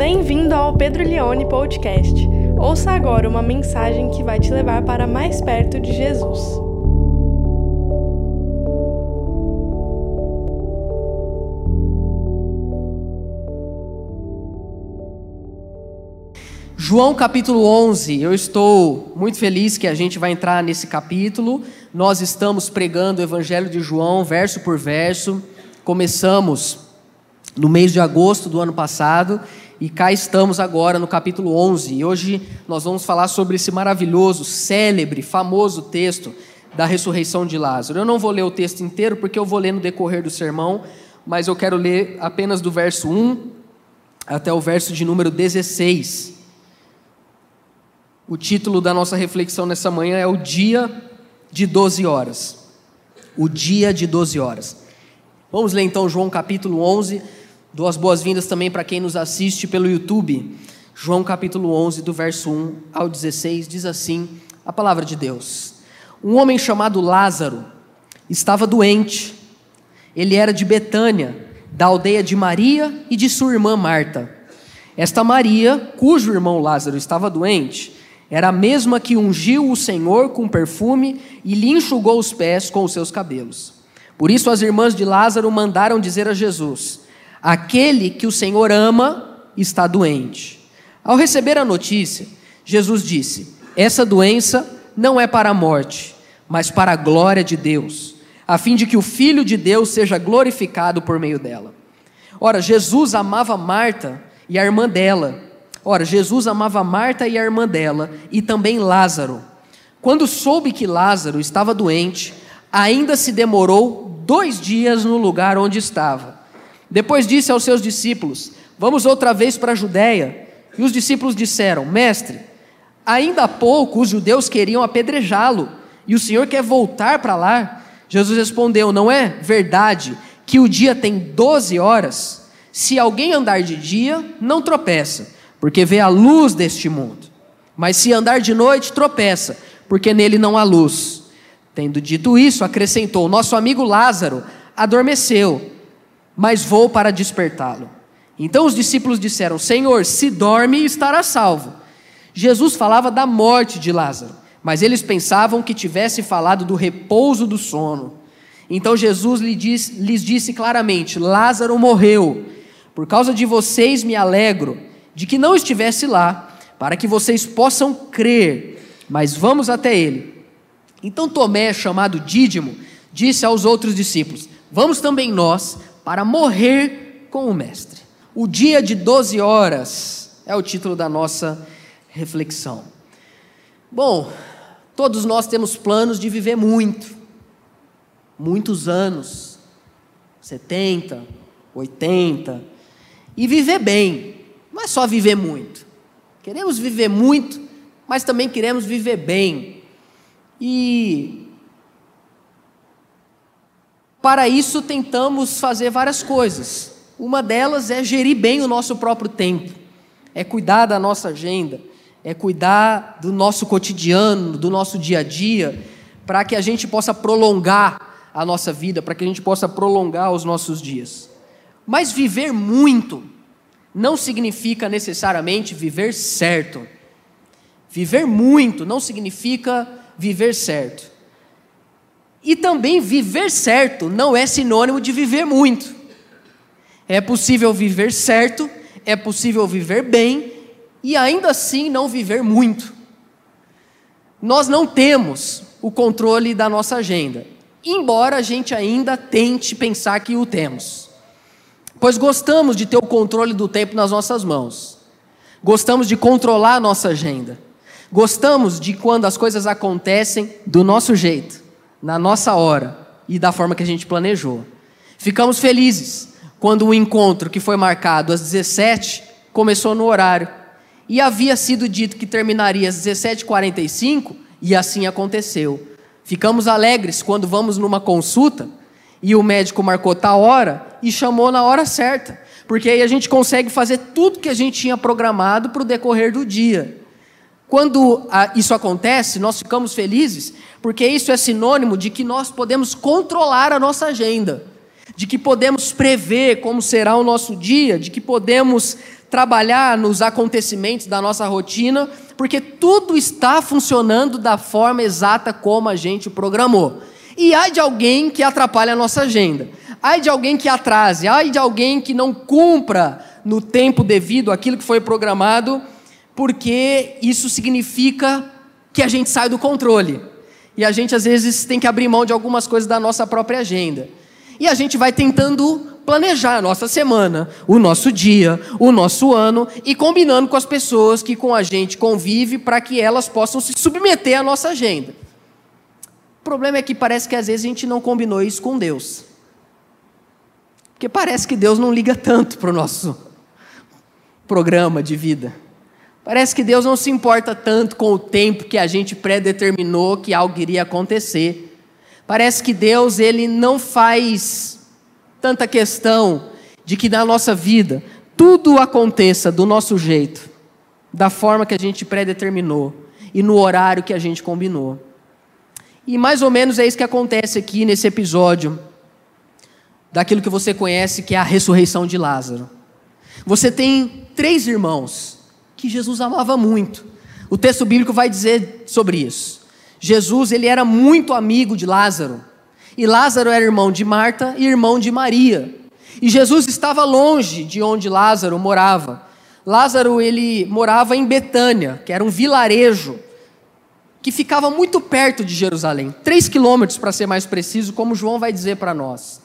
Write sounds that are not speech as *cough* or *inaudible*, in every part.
Bem-vindo ao Pedro Leone Podcast. Ouça agora uma mensagem que vai te levar para mais perto de Jesus. João capítulo 11, eu estou muito feliz que a gente vai entrar nesse capítulo. Nós estamos pregando o Evangelho de João, verso por verso. Começamos no mês de agosto do ano passado e cá estamos agora no capítulo 11. E hoje nós vamos falar sobre esse maravilhoso, célebre, famoso texto da ressurreição de Lázaro. Eu não vou ler o texto inteiro porque eu vou ler no decorrer do sermão, mas eu quero ler apenas do verso 1 até o verso de número 16. O título da nossa reflexão nessa manhã é O Dia de 12 Horas. O Dia de 12 Horas. Vamos ler então João capítulo 11 Dou as boas-vindas também para quem nos assiste pelo YouTube. João capítulo 11, do verso 1 ao 16, diz assim: a palavra de Deus. Um homem chamado Lázaro estava doente. Ele era de Betânia, da aldeia de Maria e de sua irmã Marta. Esta Maria, cujo irmão Lázaro estava doente, era a mesma que ungiu o Senhor com perfume e lhe enxugou os pés com os seus cabelos. Por isso as irmãs de Lázaro mandaram dizer a Jesus: Aquele que o Senhor ama está doente. Ao receber a notícia, Jesus disse: Essa doença não é para a morte, mas para a glória de Deus, a fim de que o Filho de Deus seja glorificado por meio dela. Ora, Jesus amava Marta e a irmã dela. Ora, Jesus amava Marta e a irmã dela, e também Lázaro. Quando soube que Lázaro estava doente, ainda se demorou dois dias no lugar onde estava. Depois disse aos seus discípulos: Vamos outra vez para a Judéia. E os discípulos disseram: Mestre, ainda há pouco os judeus queriam apedrejá-lo, e o Senhor quer voltar para lá? Jesus respondeu: Não é verdade que o dia tem doze horas? Se alguém andar de dia, não tropeça, porque vê a luz deste mundo. Mas se andar de noite, tropeça, porque nele não há luz. Tendo dito isso, acrescentou: Nosso amigo Lázaro adormeceu mas vou para despertá-lo. Então os discípulos disseram: Senhor, se dorme, estará salvo. Jesus falava da morte de Lázaro, mas eles pensavam que tivesse falado do repouso do sono. Então Jesus lhes disse claramente: Lázaro morreu. Por causa de vocês me alegro de que não estivesse lá, para que vocês possam crer. Mas vamos até ele. Então Tomé, chamado Dídimo, disse aos outros discípulos: Vamos também nós para morrer com o Mestre. O dia de 12 horas é o título da nossa reflexão. Bom, todos nós temos planos de viver muito, muitos anos 70, 80 e viver bem, não é só viver muito. Queremos viver muito, mas também queremos viver bem. E para isso, tentamos fazer várias coisas. Uma delas é gerir bem o nosso próprio tempo, é cuidar da nossa agenda, é cuidar do nosso cotidiano, do nosso dia a dia, para que a gente possa prolongar a nossa vida, para que a gente possa prolongar os nossos dias. Mas viver muito não significa necessariamente viver certo. Viver muito não significa viver certo. E também viver certo não é sinônimo de viver muito. É possível viver certo, é possível viver bem e ainda assim não viver muito. Nós não temos o controle da nossa agenda, embora a gente ainda tente pensar que o temos. Pois gostamos de ter o controle do tempo nas nossas mãos. Gostamos de controlar a nossa agenda. Gostamos de quando as coisas acontecem do nosso jeito na nossa hora e da forma que a gente planejou. Ficamos felizes quando o encontro que foi marcado às 17 começou no horário e havia sido dito que terminaria às 17h45 e assim aconteceu. Ficamos alegres quando vamos numa consulta e o médico marcou tal hora e chamou na hora certa, porque aí a gente consegue fazer tudo que a gente tinha programado para o decorrer do dia. Quando isso acontece, nós ficamos felizes, porque isso é sinônimo de que nós podemos controlar a nossa agenda, de que podemos prever como será o nosso dia, de que podemos trabalhar nos acontecimentos da nossa rotina, porque tudo está funcionando da forma exata como a gente programou. E ai de alguém que atrapalhe a nossa agenda. Ai de alguém que atrase, ai de alguém que não cumpra no tempo devido aquilo que foi programado, porque isso significa que a gente sai do controle. E a gente às vezes tem que abrir mão de algumas coisas da nossa própria agenda. E a gente vai tentando planejar a nossa semana, o nosso dia, o nosso ano e combinando com as pessoas que com a gente convive para que elas possam se submeter à nossa agenda. O problema é que parece que às vezes a gente não combinou isso com Deus. Porque parece que Deus não liga tanto para o nosso programa de vida. Parece que Deus não se importa tanto com o tempo que a gente predeterminou que algo iria acontecer. Parece que Deus ele não faz tanta questão de que na nossa vida tudo aconteça do nosso jeito, da forma que a gente predeterminou e no horário que a gente combinou. E mais ou menos é isso que acontece aqui nesse episódio daquilo que você conhece que é a ressurreição de Lázaro. Você tem três irmãos que Jesus amava muito. O texto bíblico vai dizer sobre isso. Jesus, ele era muito amigo de Lázaro. E Lázaro era irmão de Marta e irmão de Maria. E Jesus estava longe de onde Lázaro morava. Lázaro, ele morava em Betânia, que era um vilarejo que ficava muito perto de Jerusalém, três quilômetros para ser mais preciso, como João vai dizer para nós.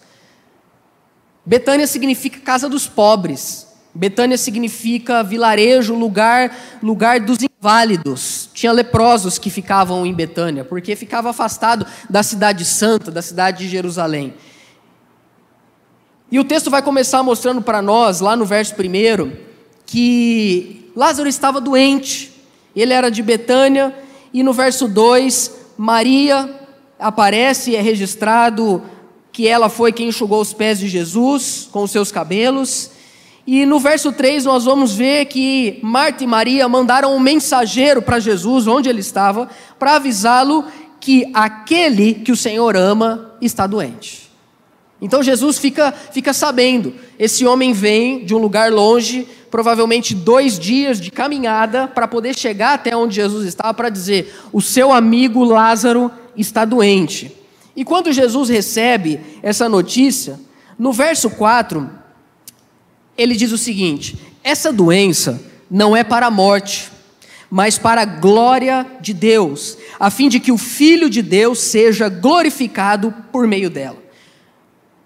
Betânia significa casa dos pobres. Betânia significa vilarejo, lugar, lugar dos inválidos. Tinha leprosos que ficavam em Betânia, porque ficava afastado da cidade santa, da cidade de Jerusalém. E o texto vai começar mostrando para nós, lá no verso 1, que Lázaro estava doente. Ele era de Betânia, e no verso 2, Maria aparece e é registrado que ela foi quem enxugou os pés de Jesus com os seus cabelos. E no verso 3 nós vamos ver que Marta e Maria mandaram um mensageiro para Jesus, onde ele estava, para avisá-lo que aquele que o Senhor ama está doente. Então Jesus fica, fica sabendo. Esse homem vem de um lugar longe, provavelmente dois dias de caminhada, para poder chegar até onde Jesus estava, para dizer: o seu amigo Lázaro está doente. E quando Jesus recebe essa notícia, no verso 4, ele diz o seguinte: essa doença não é para a morte, mas para a glória de Deus, a fim de que o Filho de Deus seja glorificado por meio dela.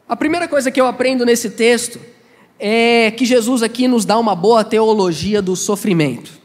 A primeira coisa que eu aprendo nesse texto é que Jesus aqui nos dá uma boa teologia do sofrimento.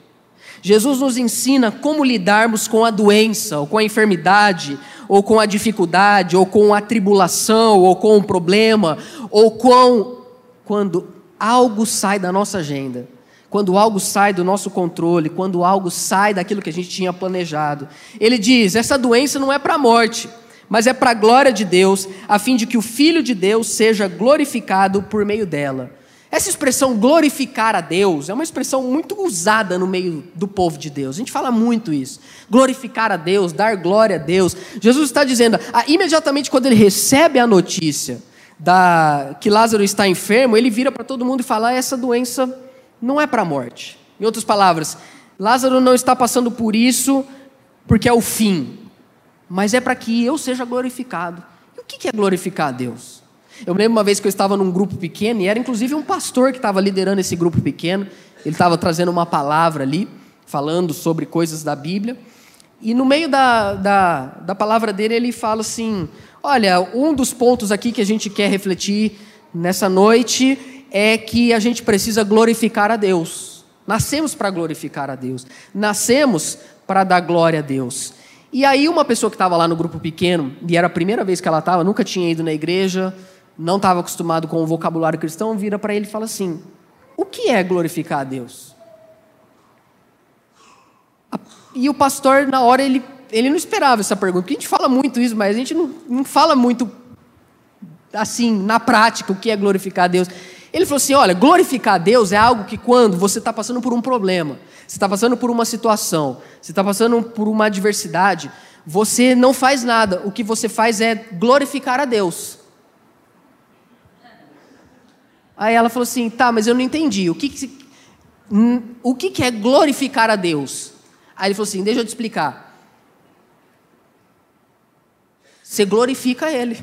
Jesus nos ensina como lidarmos com a doença, ou com a enfermidade, ou com a dificuldade, ou com a tribulação, ou com o problema, ou com quando algo sai da nossa agenda, quando algo sai do nosso controle, quando algo sai daquilo que a gente tinha planejado. Ele diz: essa doença não é para a morte, mas é para a glória de Deus, a fim de que o Filho de Deus seja glorificado por meio dela. Essa expressão glorificar a Deus é uma expressão muito usada no meio do povo de Deus. A gente fala muito isso. Glorificar a Deus, dar glória a Deus. Jesus está dizendo, ah, imediatamente quando ele recebe a notícia, da, que Lázaro está enfermo, ele vira para todo mundo e fala: essa doença não é para a morte. Em outras palavras, Lázaro não está passando por isso porque é o fim, mas é para que eu seja glorificado. E o que é glorificar a Deus? Eu lembro uma vez que eu estava num grupo pequeno, e era inclusive um pastor que estava liderando esse grupo pequeno, ele estava trazendo uma palavra ali, falando sobre coisas da Bíblia, e no meio da, da, da palavra dele ele fala assim: Olha, um dos pontos aqui que a gente quer refletir nessa noite é que a gente precisa glorificar a Deus. Nascemos para glorificar a Deus. Nascemos para dar glória a Deus. E aí uma pessoa que estava lá no grupo pequeno, e era a primeira vez que ela estava, nunca tinha ido na igreja, não estava acostumado com o vocabulário cristão, vira para ele e fala assim: O que é glorificar a Deus? E o pastor, na hora, ele ele não esperava essa pergunta, porque a gente fala muito isso, mas a gente não, não fala muito assim, na prática, o que é glorificar a Deus. Ele falou assim: olha, glorificar a Deus é algo que quando você está passando por um problema, você está passando por uma situação, você está passando por uma adversidade, você não faz nada, o que você faz é glorificar a Deus. Aí ela falou assim: tá, mas eu não entendi, o que, que o que, que é glorificar a Deus? Aí ele falou assim: deixa eu te explicar. Você glorifica Ele.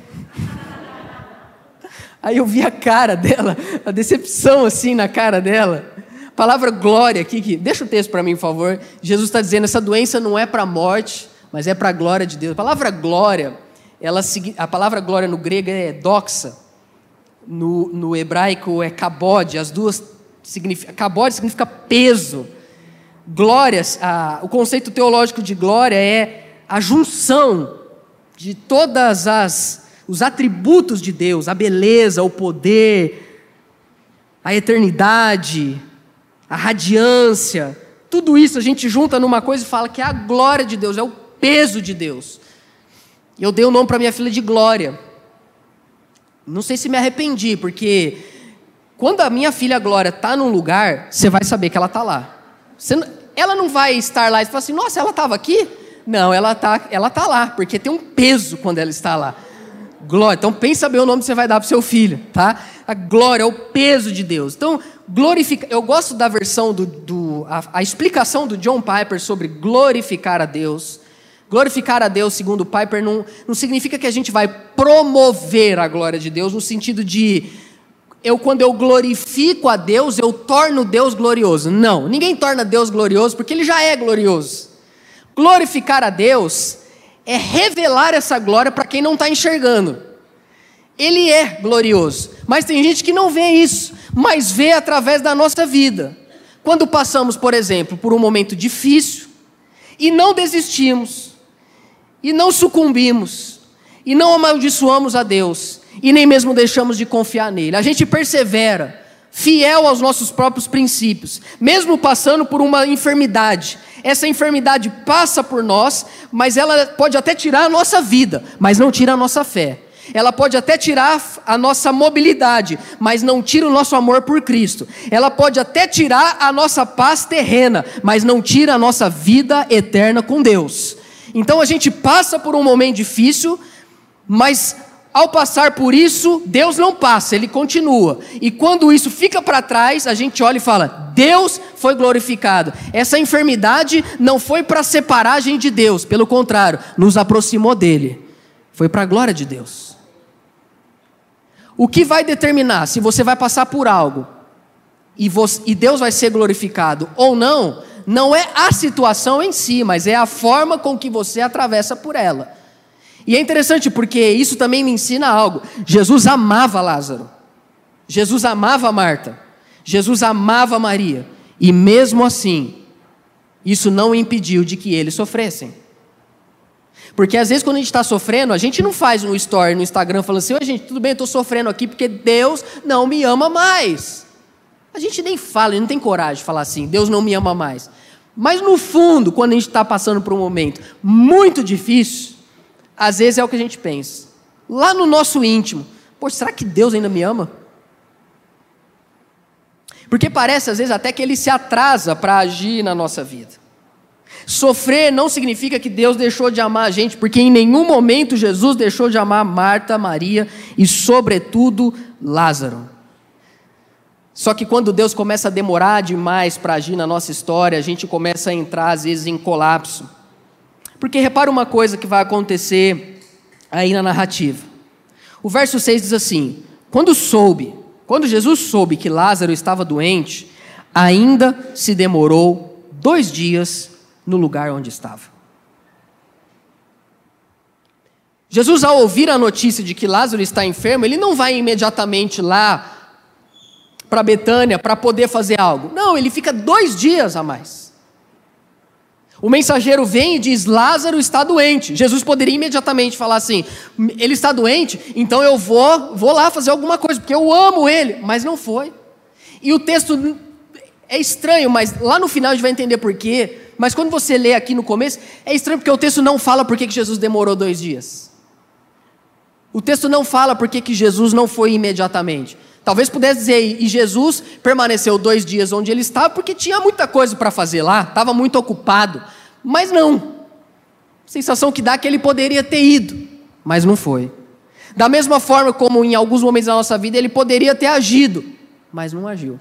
Aí eu vi a cara dela, a decepção assim na cara dela. A palavra glória aqui, que, deixa o texto para mim, por favor. Jesus está dizendo: essa doença não é para a morte, mas é para a glória de Deus. A palavra glória, ela, a palavra glória no grego é doxa, no, no hebraico é kabod, as duas significa, kabod significa peso. Glórias, a, o conceito teológico de glória é a junção de todas as os atributos de Deus, a beleza, o poder, a eternidade, a radiância, tudo isso a gente junta numa coisa e fala que é a glória de Deus, é o peso de Deus. Eu dei o nome para minha filha de Glória. Não sei se me arrependi, porque quando a minha filha Glória está num lugar, você vai saber que ela está lá. Ela não vai estar lá e falar assim, nossa, ela estava aqui? Não, ela está ela tá lá, porque tem um peso quando ela está lá. Glória. Então pensa bem o nome que você vai dar para seu filho, tá? A glória é o peso de Deus. Então, glorificar. Eu gosto da versão do. do a, a, explicação do John Piper sobre glorificar a Deus. Glorificar a Deus, segundo Piper, não, não significa que a gente vai promover a glória de Deus, no sentido de eu, quando eu glorifico a Deus, eu torno Deus glorioso. Não, ninguém torna Deus glorioso porque ele já é glorioso. Glorificar a Deus é revelar essa glória para quem não está enxergando. Ele é glorioso, mas tem gente que não vê isso, mas vê através da nossa vida. Quando passamos, por exemplo, por um momento difícil e não desistimos, e não sucumbimos, e não amaldiçoamos a Deus, e nem mesmo deixamos de confiar nele, a gente persevera, fiel aos nossos próprios princípios, mesmo passando por uma enfermidade. Essa enfermidade passa por nós, mas ela pode até tirar a nossa vida, mas não tira a nossa fé. Ela pode até tirar a nossa mobilidade, mas não tira o nosso amor por Cristo. Ela pode até tirar a nossa paz terrena, mas não tira a nossa vida eterna com Deus. Então a gente passa por um momento difícil, mas ao passar por isso, Deus não passa, ele continua. E quando isso fica para trás, a gente olha e fala: Deus foi glorificado. Essa enfermidade não foi para separar a gente de Deus, pelo contrário, nos aproximou dele. Foi para a glória de Deus. O que vai determinar se você vai passar por algo e, você, e Deus vai ser glorificado ou não, não é a situação em si, mas é a forma com que você atravessa por ela. E é interessante porque isso também me ensina algo. Jesus amava Lázaro. Jesus amava Marta. Jesus amava Maria. E mesmo assim, isso não impediu de que eles sofressem. Porque às vezes quando a gente está sofrendo, a gente não faz um story no Instagram falando assim: gente, tudo bem, estou sofrendo aqui porque Deus não me ama mais. A gente nem fala, não tem coragem de falar assim: Deus não me ama mais. Mas no fundo, quando a gente está passando por um momento muito difícil, às vezes é o que a gente pensa. Lá no nosso íntimo, poxa, será que Deus ainda me ama? Porque parece às vezes até que ele se atrasa para agir na nossa vida. Sofrer não significa que Deus deixou de amar a gente, porque em nenhum momento Jesus deixou de amar Marta, Maria e, sobretudo, Lázaro. Só que quando Deus começa a demorar demais para agir na nossa história, a gente começa a entrar, às vezes, em colapso. Porque repara uma coisa que vai acontecer aí na narrativa. O verso 6 diz assim: Quando soube, quando Jesus soube que Lázaro estava doente, ainda se demorou dois dias no lugar onde estava. Jesus, ao ouvir a notícia de que Lázaro está enfermo, ele não vai imediatamente lá para Betânia para poder fazer algo. Não, ele fica dois dias a mais. O mensageiro vem e diz: Lázaro está doente. Jesus poderia imediatamente falar assim: ele está doente, então eu vou, vou lá fazer alguma coisa, porque eu amo ele. Mas não foi. E o texto é estranho, mas lá no final a gente vai entender por quê. Mas quando você lê aqui no começo, é estranho porque o texto não fala por que Jesus demorou dois dias. O texto não fala por que Jesus não foi imediatamente. Talvez pudesse dizer, e Jesus permaneceu dois dias onde ele estava, porque tinha muita coisa para fazer lá, estava muito ocupado. Mas não. A sensação que dá é que ele poderia ter ido, mas não foi. Da mesma forma como em alguns momentos da nossa vida ele poderia ter agido, mas não agiu.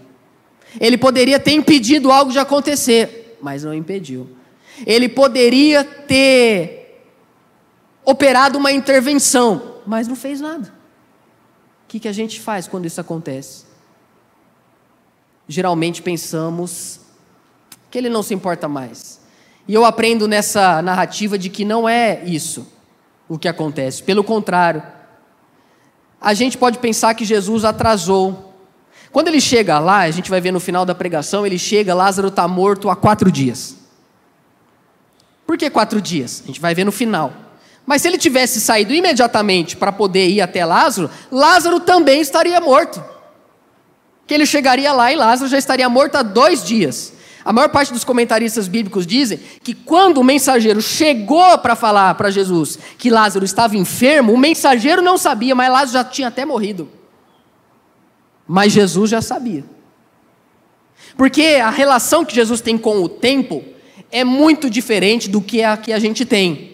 Ele poderia ter impedido algo de acontecer, mas não impediu. Ele poderia ter operado uma intervenção, mas não fez nada. Que, que a gente faz quando isso acontece? Geralmente pensamos que ele não se importa mais. E eu aprendo nessa narrativa de que não é isso o que acontece. Pelo contrário, a gente pode pensar que Jesus atrasou. Quando ele chega lá, a gente vai ver no final da pregação, ele chega, Lázaro está morto há quatro dias. Por que quatro dias? A gente vai ver no final. Mas se ele tivesse saído imediatamente para poder ir até Lázaro, Lázaro também estaria morto. Que ele chegaria lá e Lázaro já estaria morto há dois dias. A maior parte dos comentaristas bíblicos dizem que quando o mensageiro chegou para falar para Jesus que Lázaro estava enfermo, o mensageiro não sabia, mas Lázaro já tinha até morrido. Mas Jesus já sabia. Porque a relação que Jesus tem com o tempo é muito diferente do que a que a gente tem.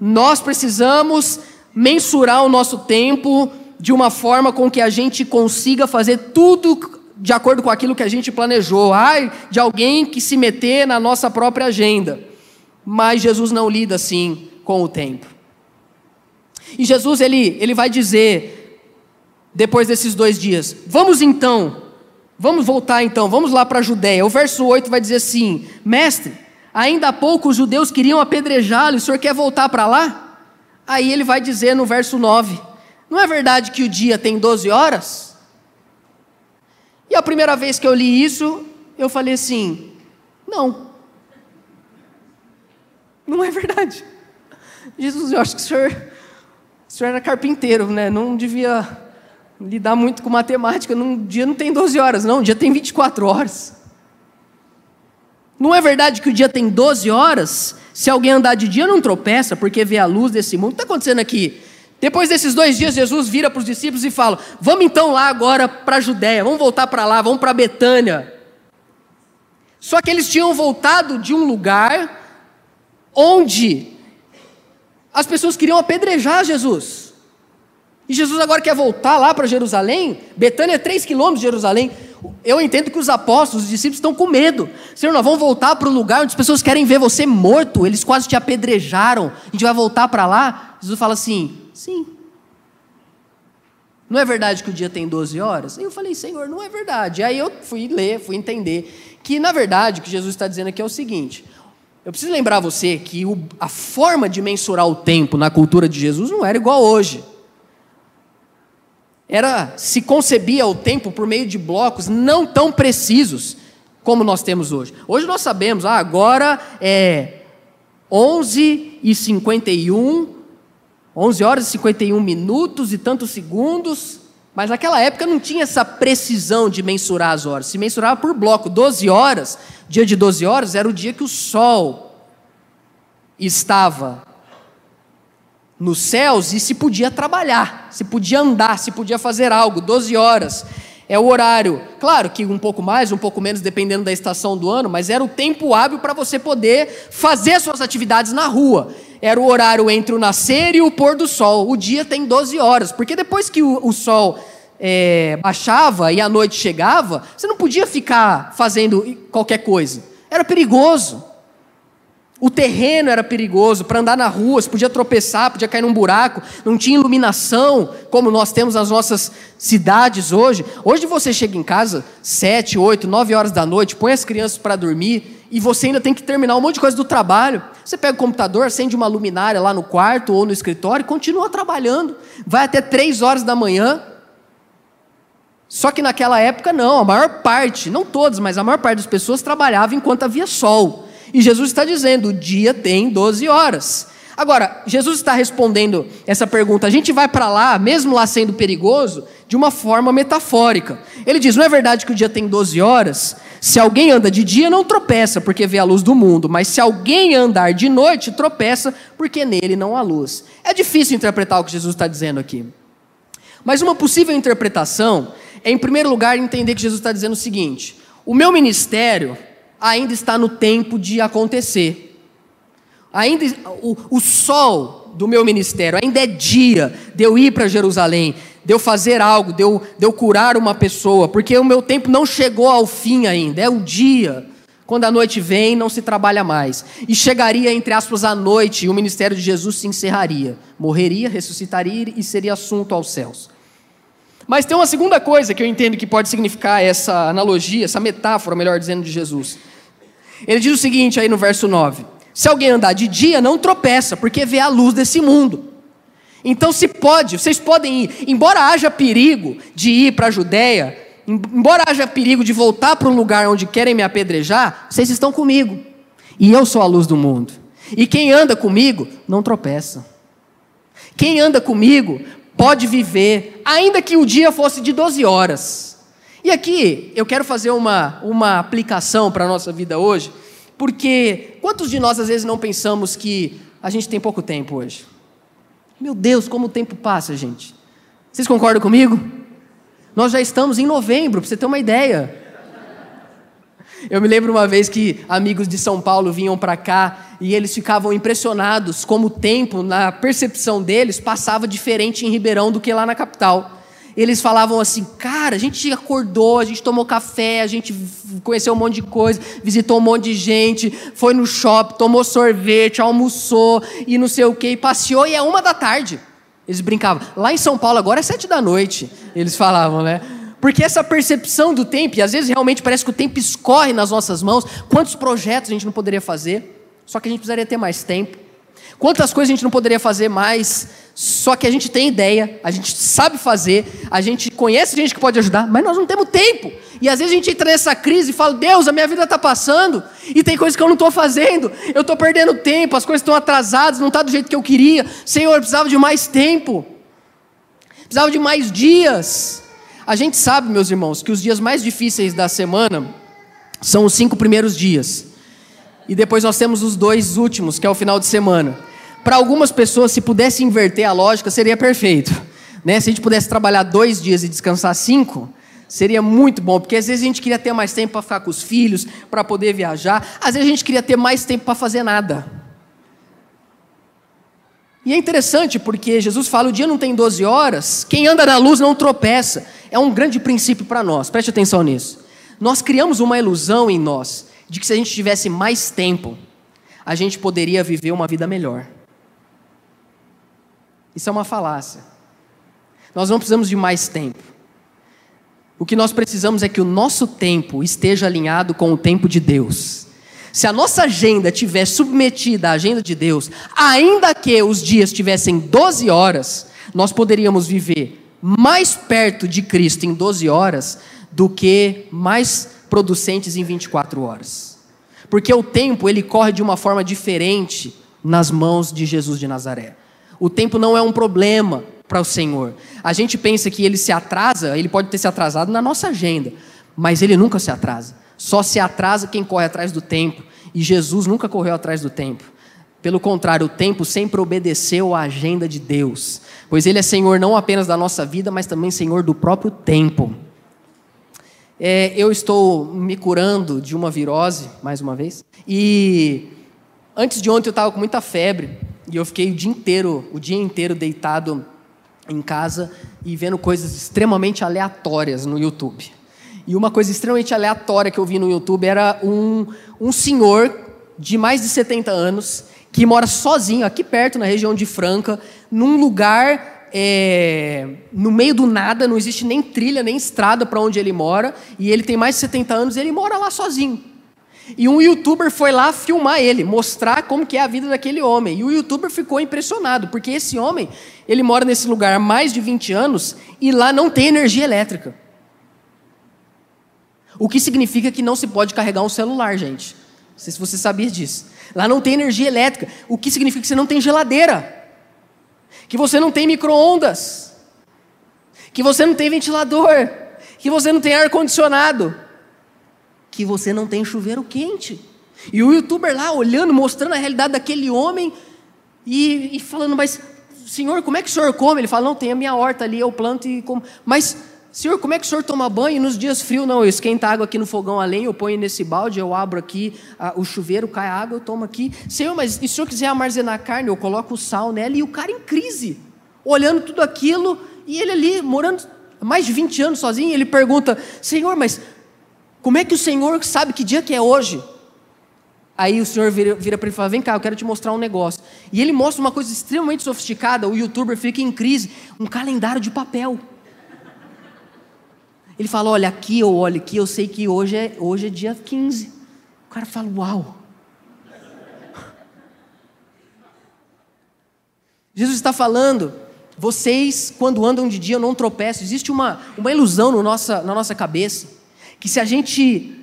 Nós precisamos mensurar o nosso tempo de uma forma com que a gente consiga fazer tudo de acordo com aquilo que a gente planejou. Ai, de alguém que se meter na nossa própria agenda. Mas Jesus não lida assim com o tempo. E Jesus ele, ele vai dizer depois desses dois dias: "Vamos então, vamos voltar então, vamos lá para a Judéia". O verso 8 vai dizer assim: "Mestre, Ainda há pouco os judeus queriam apedrejá-lo, o senhor quer voltar para lá? Aí ele vai dizer no verso 9: Não é verdade que o dia tem 12 horas? E a primeira vez que eu li isso, eu falei assim: Não. Não é verdade. Jesus, eu acho que o senhor, o senhor era carpinteiro, né? Não devia lidar muito com matemática. Um dia não tem 12 horas, não, um dia tem 24 horas. Não é verdade que o dia tem 12 horas? Se alguém andar de dia, não tropeça, porque vê a luz desse mundo. O que está acontecendo aqui? Depois desses dois dias, Jesus vira para os discípulos e fala: Vamos então lá agora para a Judéia, vamos voltar para lá, vamos para Betânia. Só que eles tinham voltado de um lugar onde as pessoas queriam apedrejar Jesus. E Jesus agora quer voltar lá para Jerusalém. Betânia é 3 quilômetros de Jerusalém. Eu entendo que os apóstolos, os discípulos estão com medo. Senhor, nós vamos voltar para o lugar onde as pessoas querem ver você morto, eles quase te apedrejaram. A gente vai voltar para lá? Jesus fala assim: sim. Não é verdade que o dia tem 12 horas? E eu falei, Senhor, não é verdade. Aí eu fui ler, fui entender que, na verdade, o que Jesus está dizendo aqui é o seguinte: eu preciso lembrar você que o, a forma de mensurar o tempo na cultura de Jesus não era igual hoje era se concebia o tempo por meio de blocos não tão precisos como nós temos hoje. Hoje nós sabemos, ah, agora é 11 e 51, 11 horas e 51 minutos e tantos segundos, mas naquela época não tinha essa precisão de mensurar as horas, se mensurava por bloco, 12 horas, dia de 12 horas era o dia que o sol estava nos céus e se podia trabalhar, se podia andar, se podia fazer algo, 12 horas. É o horário, claro que um pouco mais, um pouco menos, dependendo da estação do ano, mas era o tempo hábil para você poder fazer suas atividades na rua. Era o horário entre o nascer e o pôr do sol. O dia tem 12 horas, porque depois que o, o sol é, baixava e a noite chegava, você não podia ficar fazendo qualquer coisa. Era perigoso. O terreno era perigoso, para andar na rua, você podia tropeçar, podia cair num buraco, não tinha iluminação, como nós temos nas nossas cidades hoje. Hoje você chega em casa, sete, oito, nove horas da noite, põe as crianças para dormir, e você ainda tem que terminar um monte de coisa do trabalho. Você pega o computador, acende uma luminária lá no quarto ou no escritório e continua trabalhando. Vai até três horas da manhã. Só que naquela época não, a maior parte, não todos, mas a maior parte das pessoas trabalhava enquanto havia sol. E Jesus está dizendo: o dia tem 12 horas. Agora, Jesus está respondendo essa pergunta. A gente vai para lá, mesmo lá sendo perigoso, de uma forma metafórica. Ele diz: não é verdade que o dia tem 12 horas? Se alguém anda de dia, não tropeça, porque vê a luz do mundo. Mas se alguém andar de noite, tropeça, porque nele não há luz. É difícil interpretar o que Jesus está dizendo aqui. Mas uma possível interpretação é, em primeiro lugar, entender que Jesus está dizendo o seguinte: o meu ministério ainda está no tempo de acontecer. Ainda o, o sol do meu ministério ainda é dia de eu ir para Jerusalém, de eu fazer algo, de eu, de eu curar uma pessoa, porque o meu tempo não chegou ao fim ainda, é o dia. Quando a noite vem, não se trabalha mais. E chegaria, entre aspas, a noite, e o ministério de Jesus se encerraria. Morreria, ressuscitaria e seria assunto aos céus. Mas tem uma segunda coisa que eu entendo que pode significar essa analogia, essa metáfora, melhor dizendo, de Jesus. Ele diz o seguinte aí no verso 9: Se alguém andar de dia, não tropeça, porque vê a luz desse mundo. Então, se pode, vocês podem ir, embora haja perigo de ir para a Judéia, embora haja perigo de voltar para um lugar onde querem me apedrejar, vocês estão comigo. E eu sou a luz do mundo. E quem anda comigo não tropeça. Quem anda comigo pode viver, ainda que o dia fosse de 12 horas. E aqui eu quero fazer uma, uma aplicação para a nossa vida hoje, porque quantos de nós às vezes não pensamos que a gente tem pouco tempo hoje? Meu Deus, como o tempo passa, gente. Vocês concordam comigo? Nós já estamos em novembro, para você ter uma ideia. Eu me lembro uma vez que amigos de São Paulo vinham para cá e eles ficavam impressionados como o tempo, na percepção deles, passava diferente em Ribeirão do que lá na capital. Eles falavam assim, cara, a gente acordou, a gente tomou café, a gente conheceu um monte de coisa, visitou um monte de gente, foi no shopping, tomou sorvete, almoçou e não sei o que, passeou e é uma da tarde. Eles brincavam. Lá em São Paulo agora é sete da noite, eles falavam, né? Porque essa percepção do tempo, e às vezes realmente parece que o tempo escorre nas nossas mãos, quantos projetos a gente não poderia fazer? só que a gente precisaria ter mais tempo. Quantas coisas a gente não poderia fazer mais, só que a gente tem ideia, a gente sabe fazer, a gente conhece gente que pode ajudar, mas nós não temos tempo. E às vezes a gente entra nessa crise e fala: Deus, a minha vida está passando e tem coisas que eu não estou fazendo, eu estou perdendo tempo, as coisas estão atrasadas, não está do jeito que eu queria. Senhor, eu precisava de mais tempo, precisava de mais dias. A gente sabe, meus irmãos, que os dias mais difíceis da semana são os cinco primeiros dias. E depois nós temos os dois últimos, que é o final de semana. Para algumas pessoas, se pudesse inverter a lógica, seria perfeito. *laughs* Né? Se a gente pudesse trabalhar dois dias e descansar cinco, seria muito bom, porque às vezes a gente queria ter mais tempo para ficar com os filhos, para poder viajar, às vezes a gente queria ter mais tempo para fazer nada. E é interessante porque Jesus fala: o dia não tem 12 horas, quem anda na luz não tropeça. É um grande princípio para nós, preste atenção nisso. Nós criamos uma ilusão em nós de que se a gente tivesse mais tempo, a gente poderia viver uma vida melhor. Isso é uma falácia. Nós não precisamos de mais tempo. O que nós precisamos é que o nosso tempo esteja alinhado com o tempo de Deus. Se a nossa agenda estiver submetida à agenda de Deus, ainda que os dias tivessem 12 horas, nós poderíamos viver mais perto de Cristo em 12 horas do que mais producentes em 24 horas. Porque o tempo ele corre de uma forma diferente nas mãos de Jesus de Nazaré. O tempo não é um problema para o Senhor. A gente pensa que ele se atrasa, ele pode ter se atrasado na nossa agenda, mas ele nunca se atrasa. Só se atrasa quem corre atrás do tempo, e Jesus nunca correu atrás do tempo. Pelo contrário, o tempo sempre obedeceu à agenda de Deus, pois Ele é Senhor não apenas da nossa vida, mas também Senhor do próprio tempo. É, eu estou me curando de uma virose, mais uma vez. E antes de ontem eu estava com muita febre e eu fiquei o dia inteiro, o dia inteiro deitado em casa e vendo coisas extremamente aleatórias no YouTube. E uma coisa extremamente aleatória que eu vi no YouTube era um, um senhor de mais de 70 anos que mora sozinho aqui perto, na região de Franca, num lugar é, no meio do nada, não existe nem trilha, nem estrada para onde ele mora, e ele tem mais de 70 anos e ele mora lá sozinho. E um youtuber foi lá filmar ele, mostrar como que é a vida daquele homem. E o youtuber ficou impressionado, porque esse homem, ele mora nesse lugar há mais de 20 anos e lá não tem energia elétrica. O que significa que não se pode carregar um celular, gente. Não sei se você sabia disso. Lá não tem energia elétrica, o que significa que você não tem geladeira que você não tem micro-ondas, que você não tem ventilador, que você não tem ar-condicionado, que você não tem chuveiro quente. E o youtuber lá olhando, mostrando a realidade daquele homem e, e falando, mas senhor, como é que o senhor come? Ele fala, não, tem a minha horta ali, eu planto e como. Mas Senhor, como é que o senhor toma banho nos dias frios? Não, eu esquento água aqui no fogão a lenha, eu ponho nesse balde, eu abro aqui a, o chuveiro, cai água, eu tomo aqui. Senhor, mas se o senhor quiser armazenar carne, eu coloco o sal nela e o cara em crise, olhando tudo aquilo E ele ali, morando mais de 20 anos sozinho, ele pergunta: Senhor, mas como é que o Senhor sabe que dia que é hoje? Aí o Senhor vira, vira para ele e fala: Vem cá, eu quero te mostrar um negócio. E ele mostra uma coisa extremamente sofisticada. O youtuber fica em crise: um calendário de papel. Ele fala: Olha, aqui eu olho aqui, eu sei que hoje é, hoje é dia 15. O cara fala: Uau. *laughs* Jesus está falando, vocês, quando andam de dia, não tropeçam. Existe uma, uma ilusão no nossa, na nossa cabeça, que se a gente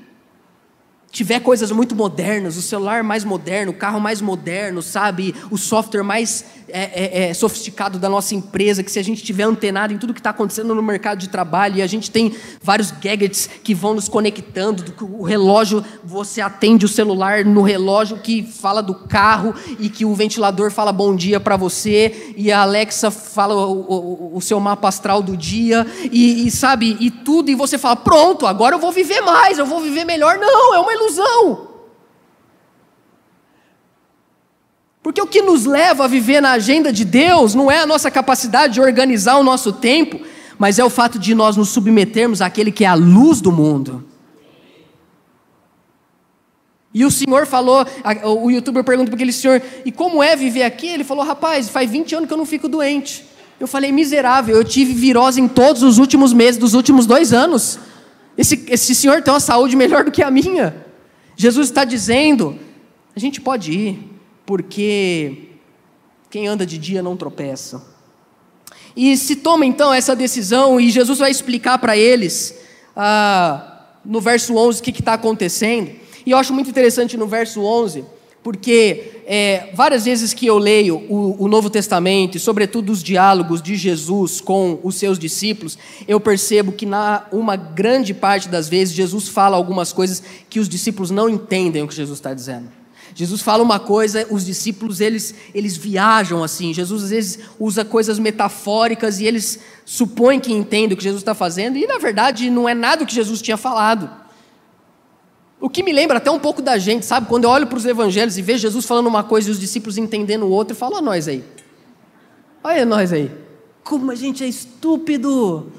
tiver coisas muito modernas, o celular mais moderno, o carro mais moderno, sabe, o software mais é, é, é, sofisticado da nossa empresa, que se a gente tiver antenado em tudo que está acontecendo no mercado de trabalho e a gente tem vários gadgets que vão nos conectando, o relógio, você atende o celular no relógio que fala do carro e que o ventilador fala bom dia para você e a Alexa fala o, o, o, seu mapa astral do dia e, e sabe, e tudo, e você fala, pronto, agora eu vou viver mais, eu vou viver melhor. Não, é uma ilusão. Porque o que nos leva a viver na agenda de Deus não é a nossa capacidade de organizar o nosso tempo, mas é o fato de nós nos submetermos àquele que é a luz do mundo. E o senhor falou, o youtuber pergunta para aquele senhor, e como é viver aqui? Ele falou, rapaz, faz 20 anos que eu não fico doente. Eu falei, miserável, eu tive virose em todos os últimos meses dos últimos dois anos. Esse, esse senhor tem uma saúde melhor do que a minha. Jesus está dizendo: a gente pode ir, porque quem anda de dia não tropeça. E se toma então essa decisão, e Jesus vai explicar para eles, ah, no verso 11, o que está acontecendo. E eu acho muito interessante no verso 11, porque é, várias vezes que eu leio o, o, Novo Testamento, e sobretudo os diálogos de Jesus com os seus discípulos, eu percebo que, na uma grande parte das vezes, Jesus fala algumas coisas que os discípulos não entendem o que Jesus está dizendo. Jesus fala uma coisa, os discípulos eles, eles viajam assim. Jesus às vezes usa coisas metafóricas e eles supõem que entendem o que Jesus está fazendo, e na verdade não é nada o que Jesus tinha falado. O que me lembra até um pouco da gente, sabe? Quando eu olho para os evangelhos e vejo Jesus falando uma coisa e os discípulos entendendo outra, eu falo, olha nós aí. Olha nós aí. Como a gente é estúpido.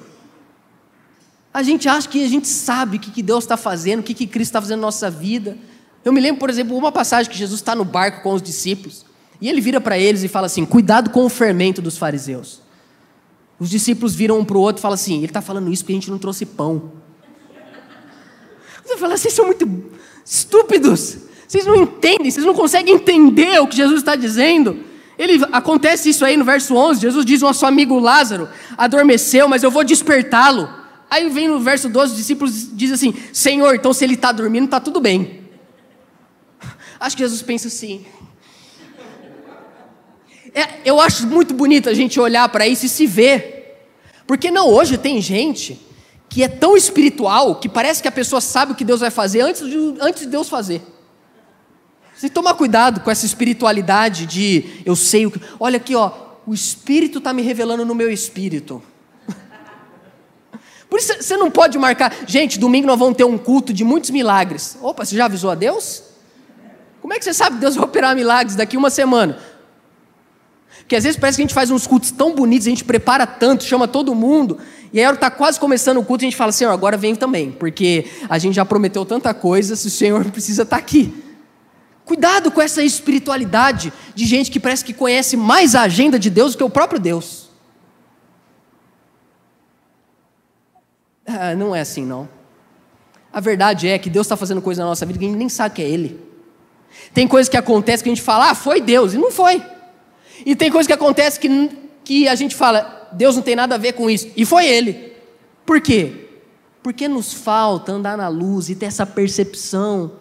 A gente acha que a gente sabe o que Deus está fazendo, o que Cristo está fazendo na nossa vida. Eu me lembro, por exemplo, uma passagem que Jesus está no barco com os discípulos e ele vira para eles e fala assim: Cuidado com o fermento dos fariseus. Os discípulos viram um para o outro e falam assim: Ele está falando isso porque a gente não trouxe pão. Você fala, vocês são muito estúpidos. Vocês não entendem, vocês não conseguem entender o que Jesus está dizendo. Ele acontece isso aí no verso 11. Jesus diz: Nosso amigo Lázaro adormeceu, mas eu vou despertá-lo. Aí vem no verso 12, os discípulos dizem assim: Senhor, então se ele está dormindo, está tudo bem. Acho que Jesus pensa assim. É, eu acho muito bonito a gente olhar para isso e se ver. Porque não, hoje tem gente que é tão espiritual que parece que a pessoa sabe o que Deus vai fazer antes de, antes de Deus fazer. Você tomar cuidado com essa espiritualidade de eu sei o que. Olha aqui, ó, o Espírito está me revelando no meu espírito. *laughs* Por isso você não pode marcar. Gente, domingo nós vamos ter um culto de muitos milagres. Opa, você já avisou a Deus? Como é que você sabe que Deus vai operar milagres daqui uma semana? Porque às vezes parece que a gente faz uns cultos tão bonitos, a gente prepara tanto, chama todo mundo, e aí está quase começando o culto a gente fala, Senhor, agora vem também, porque a gente já prometeu tanta coisa, se o Senhor *laughs* precisa estar tá aqui. Cuidado com essa espiritualidade de gente que parece que conhece mais a agenda de Deus do que o próprio Deus. Ah, não é assim, não. A verdade é que Deus está fazendo coisa na nossa vida que a gente nem sabe que é Ele. Tem coisas que acontecem que a gente fala, ah, foi Deus, e não foi. E tem coisas que acontecem que, que a gente fala, Deus não tem nada a ver com isso. E foi Ele. Por quê? Porque nos falta andar na luz e ter essa percepção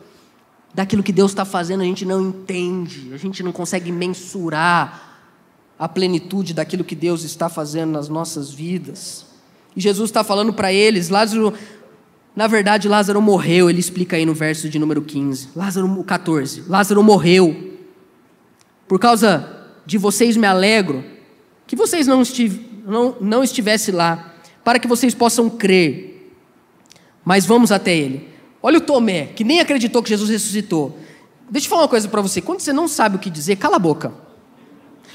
daquilo que Deus está fazendo, a gente não entende, a gente não consegue mensurar a plenitude daquilo que Deus está fazendo nas nossas vidas. E Jesus está falando para eles, Lázaro, na verdade, Lázaro morreu, ele explica aí no verso de número 15, Lázaro 14, Lázaro morreu por causa de vocês me alegro, que vocês não, estiv não, não estivessem lá, para que vocês possam crer. Mas vamos até ele. Olha o Tomé, que nem acreditou que Jesus ressuscitou. Deixa eu falar uma coisa para você: quando você não sabe o que dizer, cala a boca.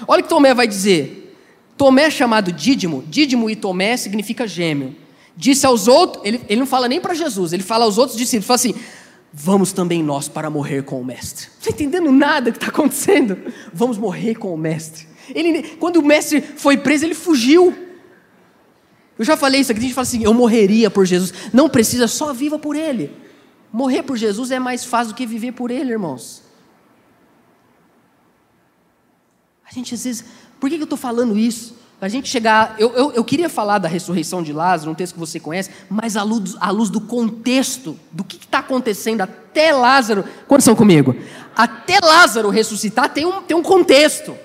Olha o que Tomé vai dizer. Tomé, chamado Dídimo, Dídimo e Tomé significa gêmeo. Disse aos outros, ele, ele não fala nem para Jesus, ele fala aos outros discípulos, fala assim: Vamos também nós para morrer com o Mestre. Não está entendendo nada que está acontecendo? Vamos morrer com o Mestre. Ele, quando o Mestre foi preso, ele fugiu. Eu já falei isso aqui, a gente fala assim: eu morreria por Jesus. Não precisa, só viva por Ele. Morrer por Jesus é mais fácil do que viver por Ele, irmãos. A gente às vezes, por que eu estou falando isso? Para a gente chegar, eu, eu, eu, queria falar da ressurreição de Lázaro, um texto que você conhece, mas à luz, à luz do contexto, do que está acontecendo até Lázaro, quantos são comigo? Até Lázaro ressuscitar tem um, tem um contexto,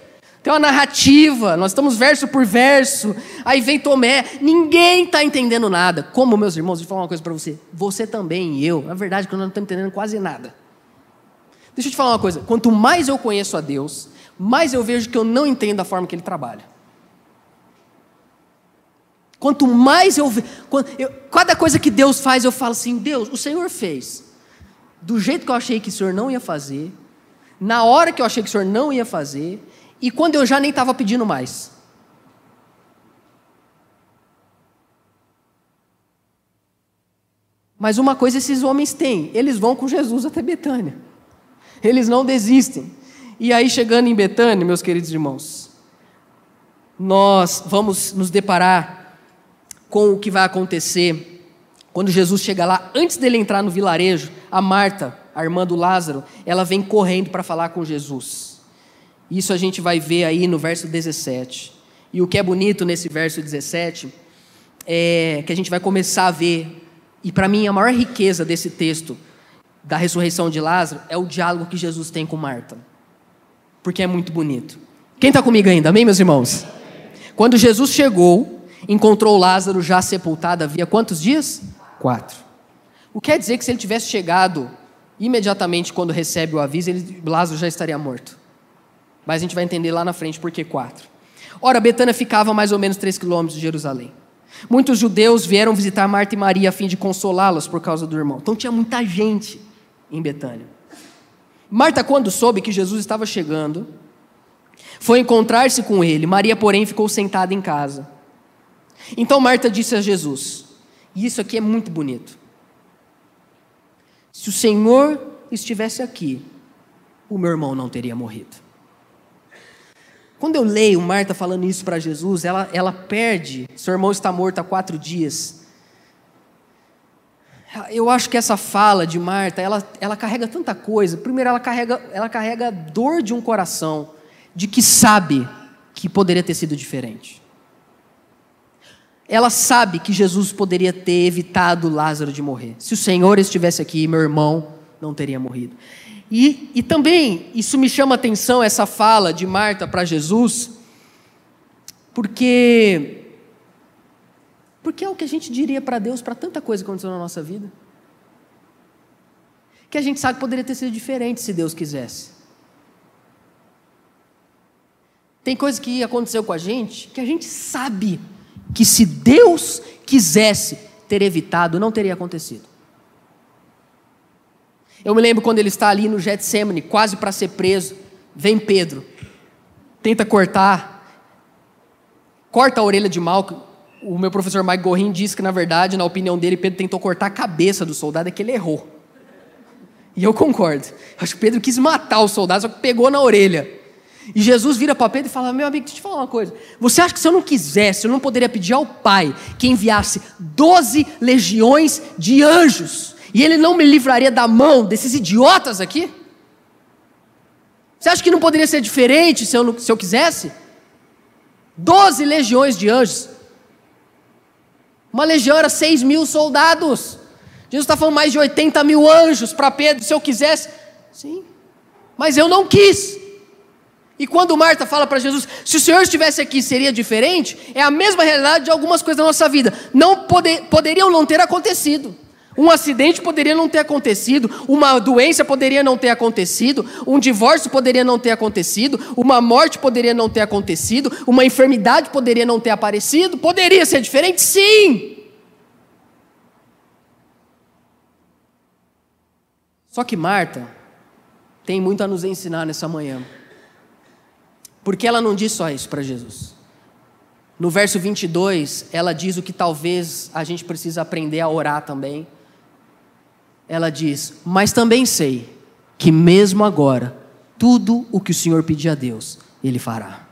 tem uma narrativa, nós estamos verso por verso, aí vem Tomé, ninguém está entendendo nada. Como, meus irmãos, eu falar uma coisa para você, você também e eu, na verdade, que nós não estamos entendendo quase nada. Deixa eu te falar uma coisa, quanto mais eu conheço a Deus, mais eu vejo que eu não entendo a forma que Ele trabalha. Quanto mais eu, eu, Cada coisa que Deus faz, eu falo assim: Deus, o Senhor fez. Do jeito que eu achei que o Senhor não ia fazer, na hora que eu achei que o Senhor não ia fazer, e quando eu já nem estava pedindo mais. Mas uma coisa esses homens têm: eles vão com Jesus até Betânia. Eles não desistem. E aí, chegando em Betânia, meus queridos irmãos, nós vamos nos deparar com o que vai acontecer quando Jesus chega lá, antes dele entrar no vilarejo, a Marta, a irmã do Lázaro, ela vem correndo para falar com Jesus. Isso a gente vai ver aí no verso 17. E o que é bonito nesse verso 17 é que a gente vai começar a ver, e para mim a maior riqueza desse texto da ressurreição de Lázaro é o diálogo que Jesus tem com Marta. Porque é muito bonito. Quem está comigo ainda? Amém, meus irmãos? Quando Jesus chegou, encontrou Lázaro já sepultado havia quantos dias? Quatro. O que quer dizer que se ele tivesse chegado imediatamente quando recebe o aviso, ele, Lázaro já estaria morto. Mas a gente vai entender lá na frente por que quatro. Ora, Betânia ficava a mais ou menos três quilômetros de Jerusalém. Muitos judeus vieram visitar Marta e Maria a fim de consolá-las por causa do irmão. Então tinha muita gente em Betânia. Marta, quando soube que Jesus estava chegando, foi encontrar-se com ele. Maria, porém, ficou sentada em casa. Então Marta disse a Jesus, e isso aqui é muito bonito: se o Senhor estivesse aqui, o meu irmão não teria morrido. Quando eu leio Marta falando isso para Jesus, ela, ela perde, seu irmão está morto há quatro dias. Eu acho que essa fala de Marta, ela, ela carrega tanta coisa. Primeiro, ela carrega, ela carrega a dor de um coração, de que sabe que poderia ter sido diferente. Ela sabe que Jesus poderia ter evitado Lázaro de morrer. Se o Senhor estivesse aqui, meu irmão não teria morrido. E, e também, isso me chama a atenção, essa fala de Marta para Jesus, porque, porque é o que a gente diria para Deus para tanta coisa que aconteceu na nossa vida. Que a gente sabe que poderia ter sido diferente se Deus quisesse. Tem coisa que aconteceu com a gente que a gente sabe que se Deus quisesse ter evitado, não teria acontecido. Eu me lembro quando ele está ali no Getsemane, quase para ser preso, vem Pedro, tenta cortar, corta a orelha de Malco. O meu professor Mike Gorin disse que, na verdade, na opinião dele, Pedro tentou cortar a cabeça do soldado, é que ele errou. E eu concordo. Acho que Pedro quis matar o soldado, só que pegou na orelha. E Jesus vira para Pedro e fala: Meu amigo, deixa eu te falar uma coisa. Você acha que se eu não quisesse, eu não poderia pedir ao Pai que enviasse doze legiões de anjos e ele não me livraria da mão desses idiotas aqui? Você acha que não poderia ser diferente se eu, não, se eu quisesse? Doze legiões de anjos. Uma legião era seis mil soldados. Jesus está falando mais de 80 mil anjos para Pedro. Se eu quisesse, sim. Mas eu não quis. E quando Marta fala para Jesus, se o Senhor estivesse aqui seria diferente, é a mesma realidade de algumas coisas da nossa vida. Não poder, poderiam não ter acontecido. Um acidente poderia não ter acontecido, uma doença poderia não ter acontecido, um divórcio poderia não ter acontecido, uma morte poderia não ter acontecido, uma enfermidade poderia não ter aparecido. Poderia ser diferente? Sim! Só que Marta tem muito a nos ensinar nessa manhã. Porque ela não diz só isso para Jesus. No verso 22, ela diz o que talvez a gente precisa aprender a orar também. Ela diz: Mas também sei que mesmo agora, tudo o que o Senhor pedir a Deus, Ele fará.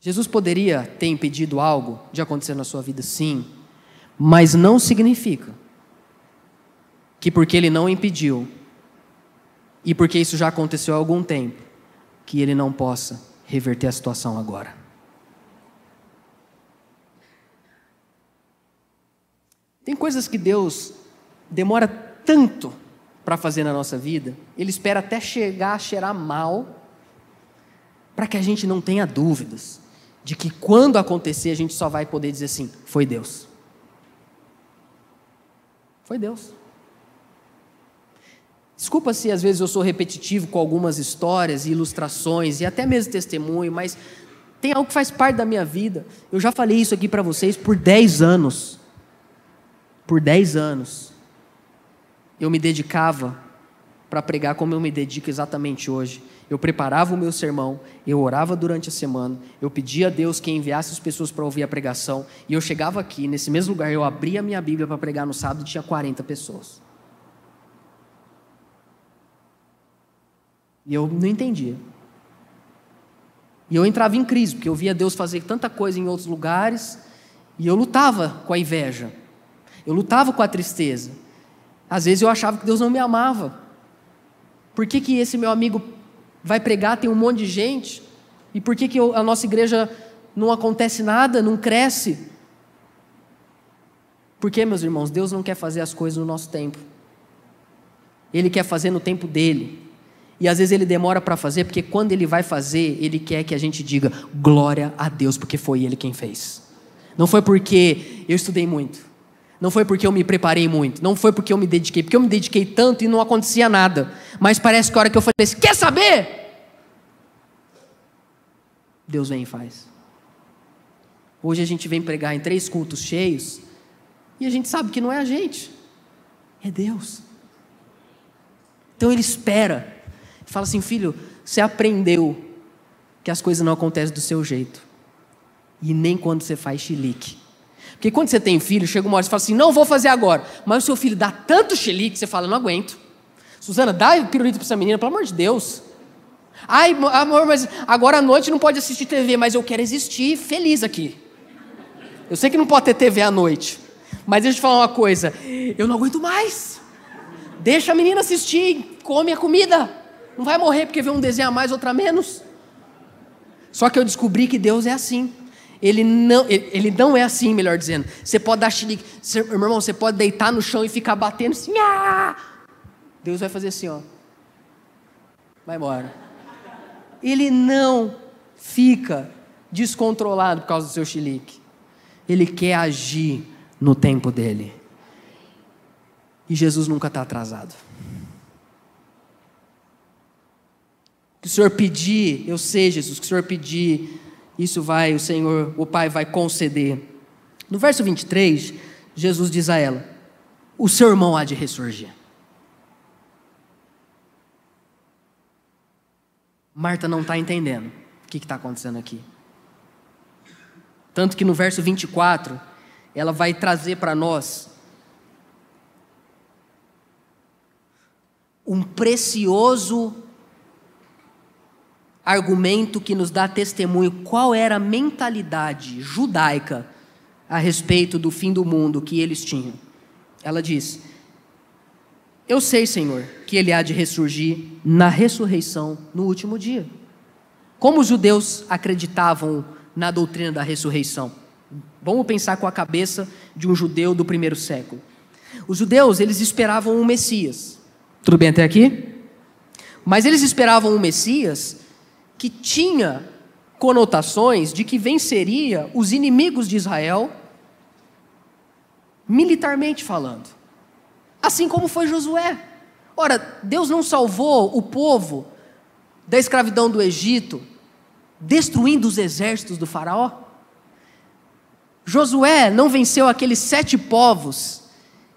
Jesus poderia ter impedido algo de acontecer na sua vida, sim, mas não significa que porque Ele não impediu, e porque isso já aconteceu há algum tempo, que Ele não possa reverter a situação agora. Tem coisas que Deus demora tanto para fazer na nossa vida, Ele espera até chegar a cheirar mal, para que a gente não tenha dúvidas de que quando acontecer a gente só vai poder dizer assim: foi Deus. Foi Deus. Desculpa se às vezes eu sou repetitivo com algumas histórias e ilustrações e até mesmo testemunho, mas tem algo que faz parte da minha vida. Eu já falei isso aqui para vocês por 10 anos. Por 10 anos. Eu me dedicava para pregar como eu me dedico exatamente hoje. Eu preparava o meu sermão, eu orava durante a semana, eu pedia a Deus que enviasse as pessoas para ouvir a pregação, e eu chegava aqui, nesse mesmo lugar, eu abria a minha Bíblia para pregar no sábado e tinha 40 pessoas. E eu não entendia. E eu entrava em crise, porque eu via Deus fazer tanta coisa em outros lugares, e eu lutava com a inveja, eu lutava com a tristeza. Às vezes eu achava que Deus não me amava. Por que, que esse meu amigo vai pregar, tem um monte de gente, e por que, que eu, a nossa igreja não acontece nada, não cresce? Porque, meus irmãos, Deus não quer fazer as coisas no nosso tempo. Ele quer fazer no tempo dele. E às vezes ele demora para fazer, porque quando ele vai fazer, ele quer que a gente diga glória a Deus, porque foi ele quem fez. Não foi porque eu estudei muito. Não foi porque eu me preparei muito. Não foi porque eu me dediquei. Porque eu me dediquei tanto e não acontecia nada. Mas parece que a hora que eu falei assim, quer saber? Deus vem e faz. Hoje a gente vem pregar em três cultos cheios. E a gente sabe que não é a gente. É Deus. Então ele espera Fala assim, filho, você aprendeu que as coisas não acontecem do seu jeito. E nem quando você faz chilique. Porque quando você tem filho, chega uma hora e fala assim, não vou fazer agora. Mas o seu filho dá tanto chilique, você fala, não aguento. Suzana, dá pirulito para essa menina, pelo amor de Deus. Ai, amor, mas agora à noite não pode assistir TV, mas eu quero existir feliz aqui. Eu sei que não pode ter TV à noite. Mas deixa eu te falar uma coisa. Eu não aguento mais. Deixa a menina assistir, come a comida. Não vai morrer porque vê um desenho a mais, outra a menos. Só que eu descobri que Deus é assim. Ele não, ele não é assim, melhor dizendo. Você pode dar chilique. meu irmão, você pode deitar no chão e ficar batendo assim. Ah! Deus vai fazer assim, ó. Vai embora. Ele não fica descontrolado por causa do seu chilique. Ele quer agir no tempo dele. E Jesus nunca está atrasado. Que o Senhor pedir, eu sei, Jesus, que o Senhor pedir, isso vai, o Senhor, o Pai vai conceder. No verso 23, Jesus diz a ela: O seu irmão há de ressurgir. Marta não está entendendo o que está acontecendo aqui. Tanto que no verso 24, ela vai trazer para nós um precioso argumento que nos dá testemunho qual era a mentalidade judaica a respeito do fim do mundo que eles tinham. Ela diz: Eu sei, Senhor, que ele há de ressurgir na ressurreição no último dia. Como os judeus acreditavam na doutrina da ressurreição? Vamos pensar com a cabeça de um judeu do primeiro século. Os judeus, eles esperavam um Messias. Tudo bem até aqui? Mas eles esperavam um Messias que tinha conotações de que venceria os inimigos de Israel, militarmente falando. Assim como foi Josué. Ora, Deus não salvou o povo da escravidão do Egito, destruindo os exércitos do Faraó? Josué não venceu aqueles sete povos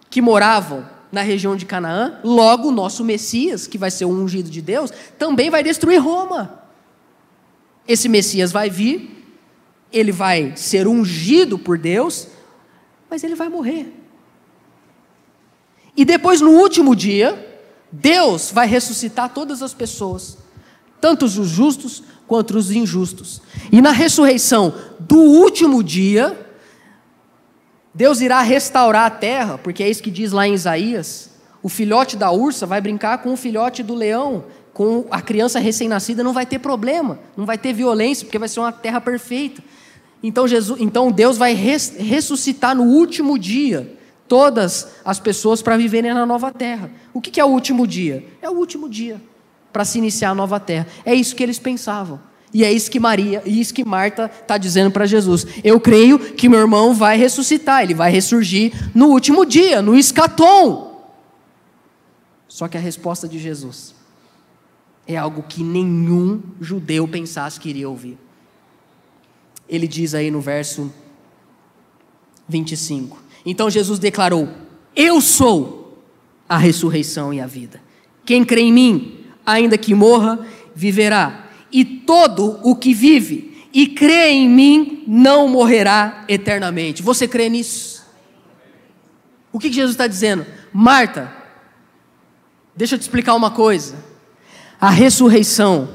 que moravam na região de Canaã, logo o nosso Messias, que vai ser o ungido de Deus, também vai destruir Roma. Esse Messias vai vir, ele vai ser ungido por Deus, mas ele vai morrer. E depois, no último dia, Deus vai ressuscitar todas as pessoas, tanto os justos quanto os injustos. E na ressurreição do último dia, Deus irá restaurar a terra, porque é isso que diz lá em Isaías. O filhote da ursa vai brincar com o filhote do leão, com a criança recém-nascida não vai ter problema, não vai ter violência, porque vai ser uma terra perfeita. Então, Jesus, então Deus vai res, ressuscitar no último dia todas as pessoas para viverem na nova terra. O que é o último dia? É o último dia para se iniciar a nova terra. É isso que eles pensavam. E é isso que Maria, isso que Marta está dizendo para Jesus. Eu creio que meu irmão vai ressuscitar, ele vai ressurgir no último dia, no escatom. Só que a resposta de Jesus é algo que nenhum judeu pensasse que iria ouvir. Ele diz aí no verso 25: Então Jesus declarou: Eu sou a ressurreição e a vida. Quem crê em mim, ainda que morra, viverá. E todo o que vive e crê em mim não morrerá eternamente. Você crê nisso? O que Jesus está dizendo? Marta, deixa eu te explicar uma coisa. A ressurreição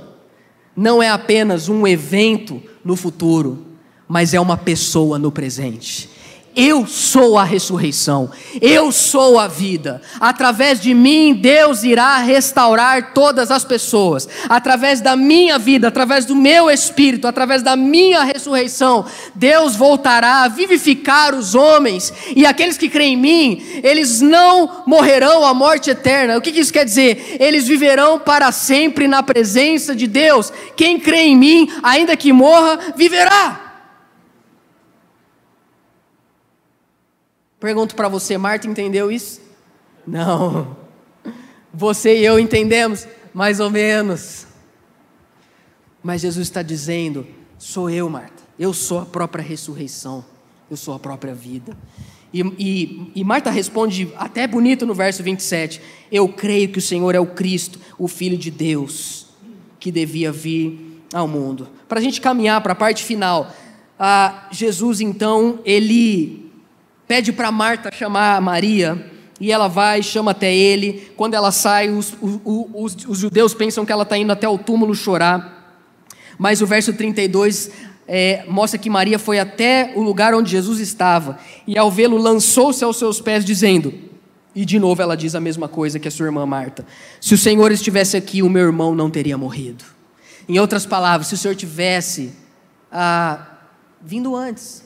não é apenas um evento no futuro, mas é uma pessoa no presente. Eu sou a ressurreição, eu sou a vida. Através de mim, Deus irá restaurar todas as pessoas. Através da minha vida, através do meu espírito, através da minha ressurreição, Deus voltará a vivificar os homens. E aqueles que creem em mim, eles não morrerão a morte eterna. O que isso quer dizer? Eles viverão para sempre na presença de Deus. Quem crê em mim, ainda que morra, viverá. Pergunto para você, Marta entendeu isso? Não. Você e eu entendemos, mais ou menos. Mas Jesus está dizendo: sou eu, Marta. Eu sou a própria ressurreição. Eu sou a própria vida. E, e, e, Marta responde até bonito no verso 27. Eu creio que o Senhor é o Cristo, o Filho de Deus, que devia vir ao mundo. Para a gente caminhar para a parte final, ah, Jesus então, ele pede para Marta chamar Maria, e ela vai, chama até ele. Quando ela sai, os, os, os judeus pensam que ela está indo até o túmulo chorar. Mas o verso 32 é, mostra que Maria foi até o lugar onde Jesus estava, e ao vê-lo, lançou-se aos seus pés, dizendo: e de novo ela diz a mesma coisa que a sua irmã Marta: Se o Senhor estivesse aqui, o meu irmão não teria morrido. Em outras palavras, se o Senhor tivesse ah, vindo antes,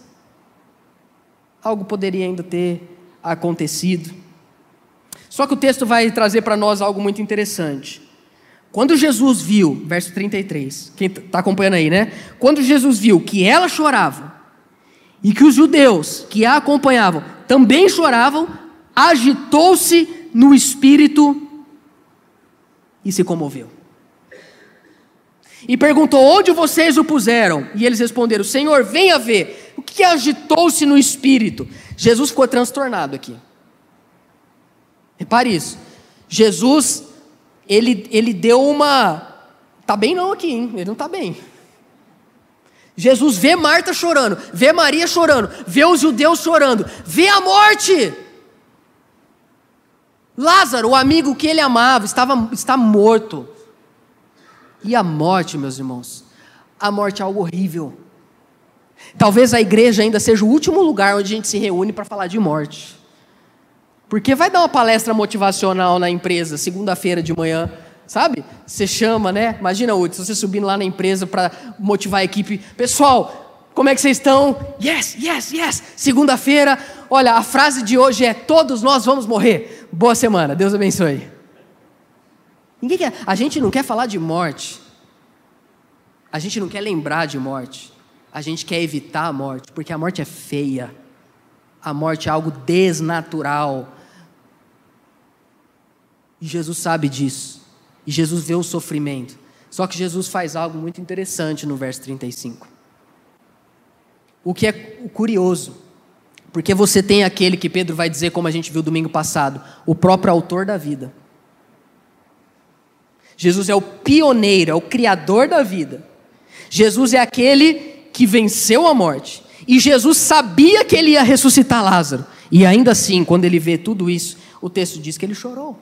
algo poderia ainda ter acontecido. Só que o texto vai trazer para nós algo muito interessante. Quando Jesus viu, verso 33, quem está acompanhando aí, né? Quando Jesus viu que ela chorava e que os judeus que a acompanhavam também choravam, agitou-se no espírito e se comoveu. E perguntou: Onde vocês o puseram? E eles responderam: Senhor, venha ver que agitou-se no espírito? Jesus ficou transtornado aqui. Repare isso. Jesus, ele, ele deu uma. Tá bem não aqui, hein? Ele não está bem. Jesus vê Marta chorando, vê Maria chorando, vê os judeus chorando, vê a morte. Lázaro, o amigo que ele amava, estava, está morto. E a morte, meus irmãos? A morte é algo horrível. Talvez a igreja ainda seja o último lugar onde a gente se reúne para falar de morte. Porque vai dar uma palestra motivacional na empresa, segunda-feira de manhã, sabe? Você chama, né? Imagina, Hudson, você subindo lá na empresa para motivar a equipe. Pessoal, como é que vocês estão? Yes, yes, yes. Segunda-feira, olha, a frase de hoje é: Todos nós vamos morrer. Boa semana, Deus abençoe. Ninguém quer, a gente não quer falar de morte. A gente não quer lembrar de morte a gente quer evitar a morte, porque a morte é feia. A morte é algo desnatural. E Jesus sabe disso. E Jesus vê o sofrimento. Só que Jesus faz algo muito interessante no verso 35. O que é curioso, porque você tem aquele que Pedro vai dizer, como a gente viu domingo passado, o próprio autor da vida. Jesus é o pioneiro, é o criador da vida. Jesus é aquele que venceu a morte. E Jesus sabia que ele ia ressuscitar Lázaro. E ainda assim, quando ele vê tudo isso, o texto diz que ele chorou.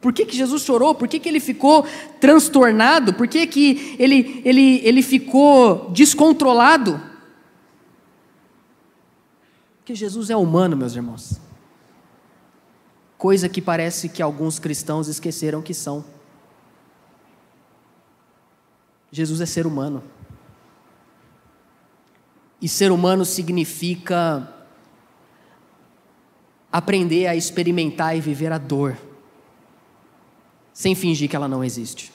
Por que, que Jesus chorou? Por que, que ele ficou transtornado? Por que, que ele, ele, ele ficou descontrolado? Porque Jesus é humano, meus irmãos. Coisa que parece que alguns cristãos esqueceram que são. Jesus é ser humano. E ser humano significa aprender a experimentar e viver a dor, sem fingir que ela não existe.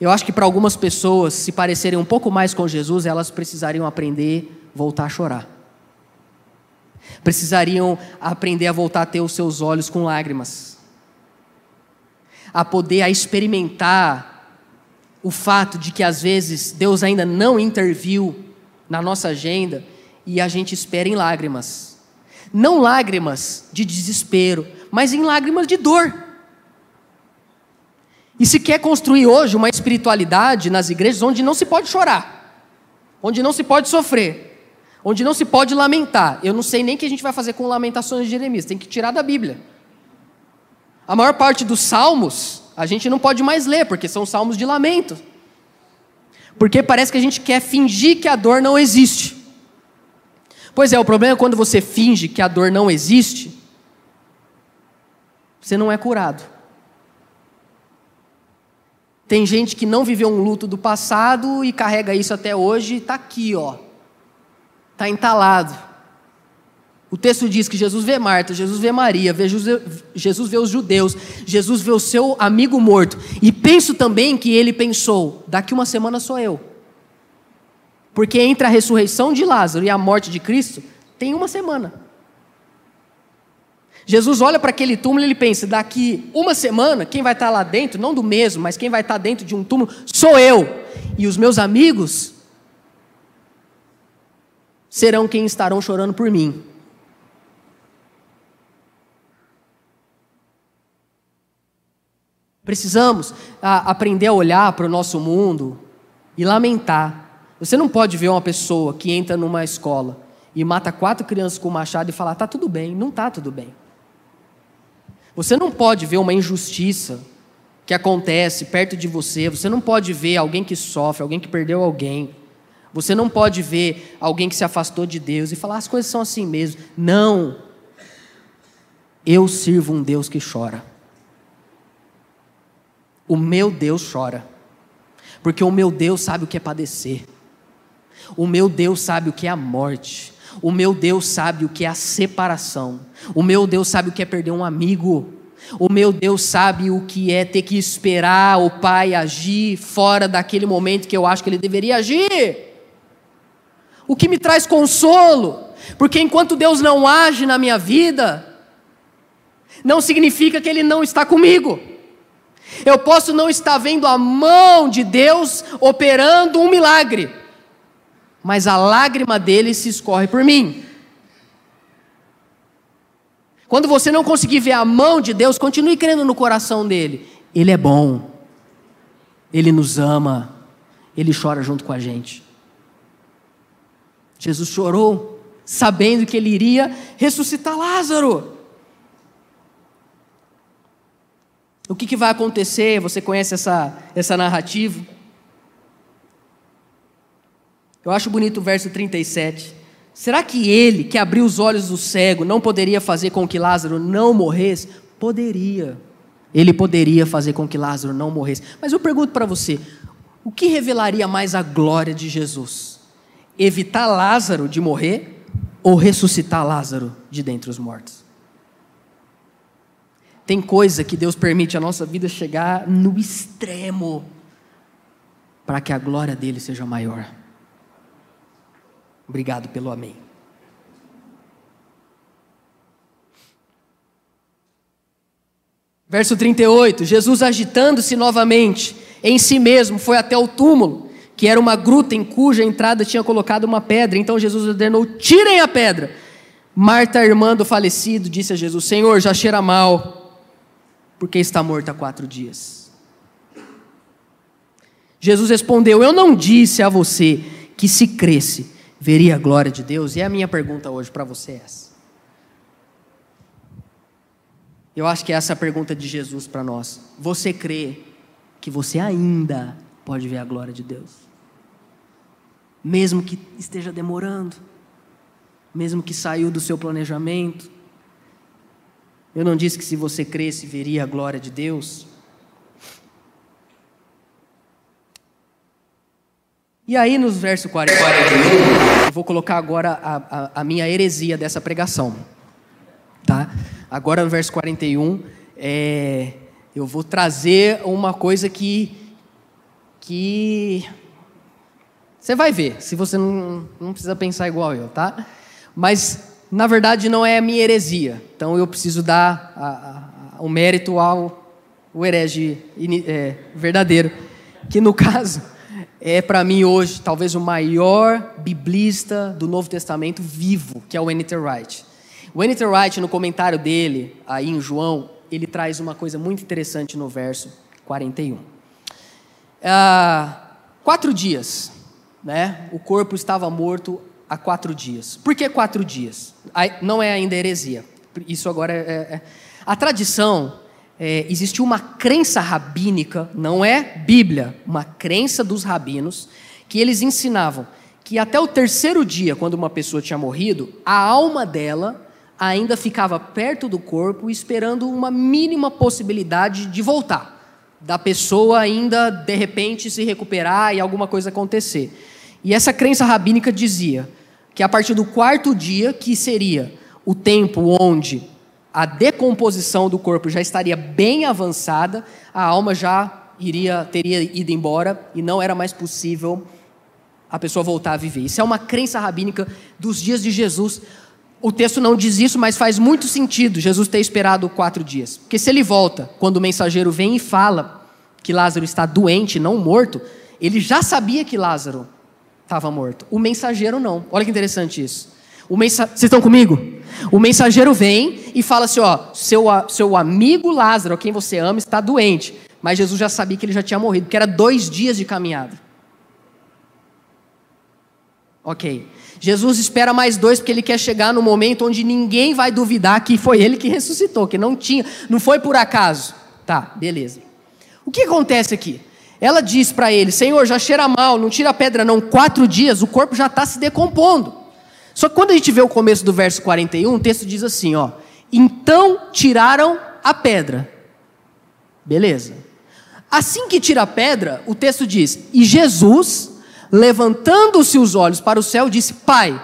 Eu acho que para algumas pessoas, se parecerem um pouco mais com Jesus, elas precisariam aprender a voltar a chorar. Precisariam aprender a voltar a ter os seus olhos com lágrimas. A poder a experimentar o fato de que às vezes Deus ainda não interviu na nossa agenda e a gente espera em lágrimas. Não lágrimas de desespero, mas em lágrimas de dor. E se quer construir hoje uma espiritualidade nas igrejas onde não se pode chorar, onde não se pode sofrer, onde não se pode lamentar. Eu não sei nem o que a gente vai fazer com lamentações de Jeremias, tem que tirar da Bíblia. A maior parte dos salmos a gente não pode mais ler, porque são salmos de lamento. Porque parece que a gente quer fingir que a dor não existe. Pois é, o problema é quando você finge que a dor não existe, você não é curado. Tem gente que não viveu um luto do passado e carrega isso até hoje está aqui, ó. Está entalado. O texto diz que Jesus vê Marta, Jesus vê Maria, Jesus vê os judeus, Jesus vê o seu amigo morto. E penso também que ele pensou: daqui uma semana sou eu. Porque entre a ressurreição de Lázaro e a morte de Cristo, tem uma semana. Jesus olha para aquele túmulo e ele pensa: daqui uma semana, quem vai estar lá dentro, não do mesmo, mas quem vai estar dentro de um túmulo, sou eu. E os meus amigos serão quem estarão chorando por mim. Precisamos a, aprender a olhar para o nosso mundo e lamentar. Você não pode ver uma pessoa que entra numa escola e mata quatro crianças com machado e falar, está tudo bem. Não está tudo bem. Você não pode ver uma injustiça que acontece perto de você. Você não pode ver alguém que sofre, alguém que perdeu alguém. Você não pode ver alguém que se afastou de Deus e falar, as coisas são assim mesmo. Não. Eu sirvo um Deus que chora. O meu Deus chora, porque o meu Deus sabe o que é padecer, o meu Deus sabe o que é a morte, o meu Deus sabe o que é a separação, o meu Deus sabe o que é perder um amigo, o meu Deus sabe o que é ter que esperar o Pai agir fora daquele momento que eu acho que ele deveria agir. O que me traz consolo, porque enquanto Deus não age na minha vida, não significa que Ele não está comigo. Eu posso não estar vendo a mão de Deus operando um milagre, mas a lágrima dele se escorre por mim. Quando você não conseguir ver a mão de Deus, continue crendo no coração dele. Ele é bom, ele nos ama, ele chora junto com a gente. Jesus chorou, sabendo que ele iria ressuscitar Lázaro. O que, que vai acontecer? Você conhece essa, essa narrativa? Eu acho bonito o verso 37. Será que ele, que abriu os olhos do cego, não poderia fazer com que Lázaro não morresse? Poderia. Ele poderia fazer com que Lázaro não morresse. Mas eu pergunto para você: o que revelaria mais a glória de Jesus? Evitar Lázaro de morrer ou ressuscitar Lázaro de dentre os mortos? Tem coisa que Deus permite a nossa vida chegar no extremo para que a glória dele seja maior. Obrigado pelo amém. Verso 38: Jesus agitando-se novamente em si mesmo, foi até o túmulo, que era uma gruta em cuja entrada tinha colocado uma pedra. Então Jesus ordenou: tirem a pedra. Marta, irmã do falecido, disse a Jesus: Senhor, já cheira mal porque está morto há quatro dias. Jesus respondeu: Eu não disse a você que se cresce, veria a glória de Deus? E a minha pergunta hoje para você é essa. Eu acho que essa é a pergunta de Jesus para nós. Você crê que você ainda pode ver a glória de Deus? Mesmo que esteja demorando, mesmo que saiu do seu planejamento. Eu não disse que se você cresce veria a glória de Deus. E aí, nos versos 41, eu vou colocar agora a, a, a, minha heresia dessa pregação. Tá? Agora, no verso 41, é, eu vou trazer uma coisa que. que você vai ver, se você não, não precisa pensar igual eu, tá? Mas, na verdade, não é a minha heresia. Então, eu preciso dar a, o mérito ao o herege é, verdadeiro. Que, no *laughs* caso é para mim hoje talvez o maior biblista do Novo Testamento vivo, que é o N.T. Wright. O N.T. Wright, no comentário dele, aí em João, ele traz uma coisa muito interessante no verso 41. Ah, quatro dias, né? O corpo estava morto há quatro dias. Por que quatro dias? Não é ainda heresia. Isso agora é, é a tradição é, existiu uma crença rabínica, não é Bíblia, uma crença dos rabinos, que eles ensinavam que até o terceiro dia, quando uma pessoa tinha morrido, a alma dela ainda ficava perto do corpo, esperando uma mínima possibilidade de voltar, da pessoa ainda de repente se recuperar e alguma coisa acontecer. E essa crença rabínica dizia que a partir do quarto dia, que seria o tempo onde a decomposição do corpo já estaria bem avançada, a alma já iria teria ido embora e não era mais possível a pessoa voltar a viver. Isso é uma crença rabínica dos dias de Jesus. O texto não diz isso, mas faz muito sentido Jesus ter esperado quatro dias. Porque se ele volta, quando o mensageiro vem e fala que Lázaro está doente, não morto, ele já sabia que Lázaro estava morto. O mensageiro não. Olha que interessante isso. O mensa... Vocês estão comigo? O mensageiro vem e fala assim: ó, seu, seu amigo Lázaro, quem você ama, está doente. Mas Jesus já sabia que ele já tinha morrido, porque era dois dias de caminhada. Ok. Jesus espera mais dois porque ele quer chegar no momento onde ninguém vai duvidar que foi ele que ressuscitou, que não tinha, não foi por acaso. Tá, beleza. O que acontece aqui? Ela diz para ele: Senhor, já cheira mal, não tira a pedra, não. Quatro dias, o corpo já está se decompondo. Só que quando a gente vê o começo do verso 41, o texto diz assim, ó: "Então tiraram a pedra". Beleza. Assim que tira a pedra, o texto diz: "E Jesus, levantando-se os olhos para o céu, disse: Pai,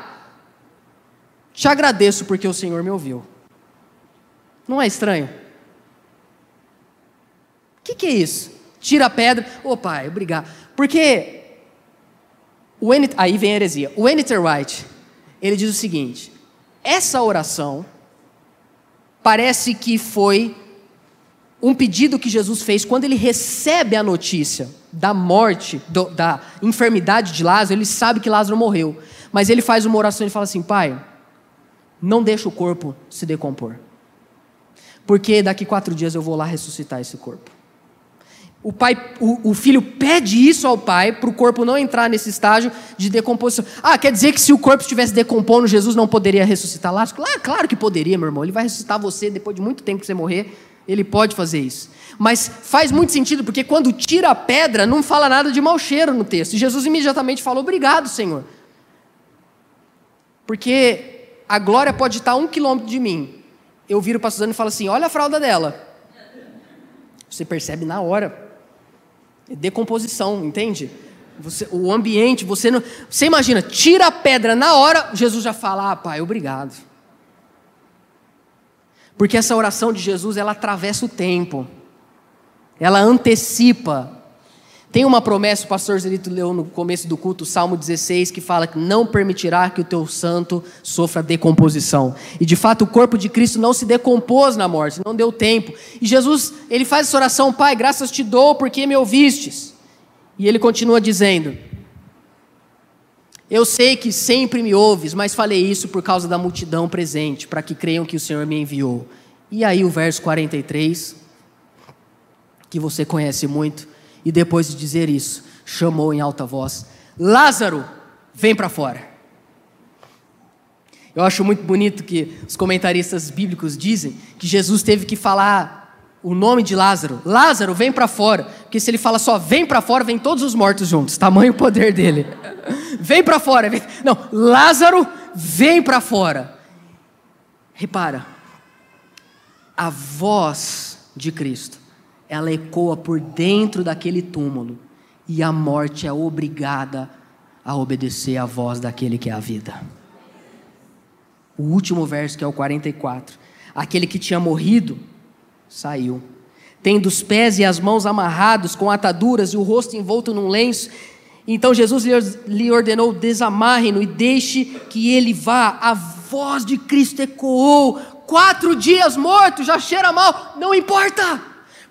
te agradeço porque o Senhor me ouviu". Não é estranho? O que, que, é isso? Tira a pedra, ô oh, pai, obrigado. Porque o N... aí vem a heresia. O N.T. Wright, ele diz o seguinte: essa oração parece que foi um pedido que Jesus fez quando ele recebe a notícia da morte, do, da enfermidade de Lázaro, ele sabe que Lázaro morreu. Mas ele faz uma oração e fala assim: Pai, não deixa o corpo se decompor. Porque daqui quatro dias eu vou lá ressuscitar esse corpo. O, pai, o, o filho pede isso ao pai para o corpo não entrar nesse estágio de decomposição. Ah, quer dizer que se o corpo estivesse decompondo, Jesus não poderia ressuscitar Lázaro? Claro, claro que poderia, meu irmão. Ele vai ressuscitar você depois de muito tempo que você morrer. Ele pode fazer isso. Mas faz muito sentido, porque quando tira a pedra, não fala nada de mau cheiro no texto. E Jesus imediatamente fala: Obrigado, Senhor. Porque a glória pode estar um quilômetro de mim. Eu viro para Suzana e falo assim: Olha a fralda dela. Você percebe na hora. Decomposição, entende? Você, o ambiente, você não. Você imagina, tira a pedra na hora, Jesus já fala, ah, pai, obrigado. Porque essa oração de Jesus, ela atravessa o tempo, ela antecipa tem uma promessa, o pastor Zerito leu no começo do culto, Salmo 16, que fala que não permitirá que o teu santo sofra decomposição. E de fato o corpo de Cristo não se decompôs na morte, não deu tempo. E Jesus, ele faz essa oração, Pai, graças te dou porque me ouvistes. E ele continua dizendo: Eu sei que sempre me ouves, mas falei isso por causa da multidão presente, para que creiam que o Senhor me enviou. E aí o verso 43, que você conhece muito, e depois de dizer isso, chamou em alta voz: Lázaro, vem para fora. Eu acho muito bonito que os comentaristas bíblicos dizem que Jesus teve que falar o nome de Lázaro. Lázaro, vem para fora. Porque se ele fala só vem para fora, vem todos os mortos juntos. Tamanho poder dele. *laughs* vem para fora. Vem. Não, Lázaro, vem para fora. Repara, a voz de Cristo, ela ecoa por dentro daquele túmulo e a morte é obrigada a obedecer à voz daquele que é a vida. O último verso, que é o 44. Aquele que tinha morrido saiu, tendo os pés e as mãos amarrados com ataduras e o rosto envolto num lenço. Então Jesus lhe ordenou: desamarre-no e deixe que ele vá. A voz de Cristo ecoou. Quatro dias morto, já cheira mal, não importa,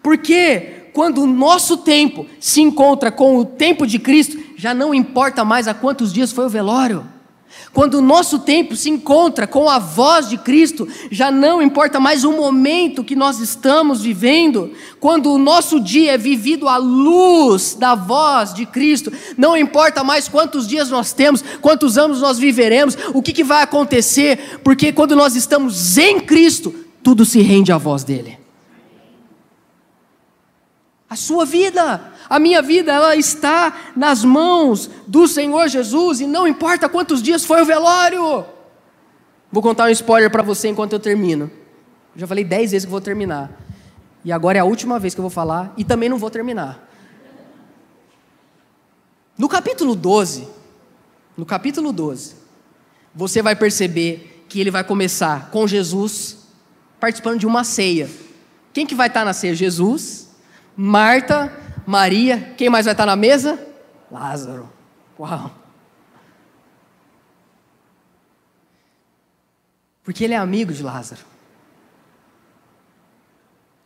porque quando o nosso tempo se encontra com o tempo de Cristo, já não importa mais a quantos dias foi o velório. Quando o nosso tempo se encontra com a voz de Cristo, já não importa mais o momento que nós estamos vivendo. Quando o nosso dia é vivido à luz da voz de Cristo, não importa mais quantos dias nós temos, quantos anos nós viveremos, o que, que vai acontecer, porque quando nós estamos em Cristo, tudo se rende à voz dEle. A sua vida, a minha vida, ela está nas mãos do Senhor Jesus e não importa quantos dias foi o velório. Vou contar um spoiler para você enquanto eu termino. Já falei dez vezes que vou terminar. E agora é a última vez que eu vou falar e também não vou terminar. No capítulo 12, no capítulo 12, você vai perceber que ele vai começar com Jesus participando de uma ceia. Quem que vai estar na ceia? Jesus Marta, Maria, quem mais vai estar na mesa? Lázaro. Uau! Porque ele é amigo de Lázaro.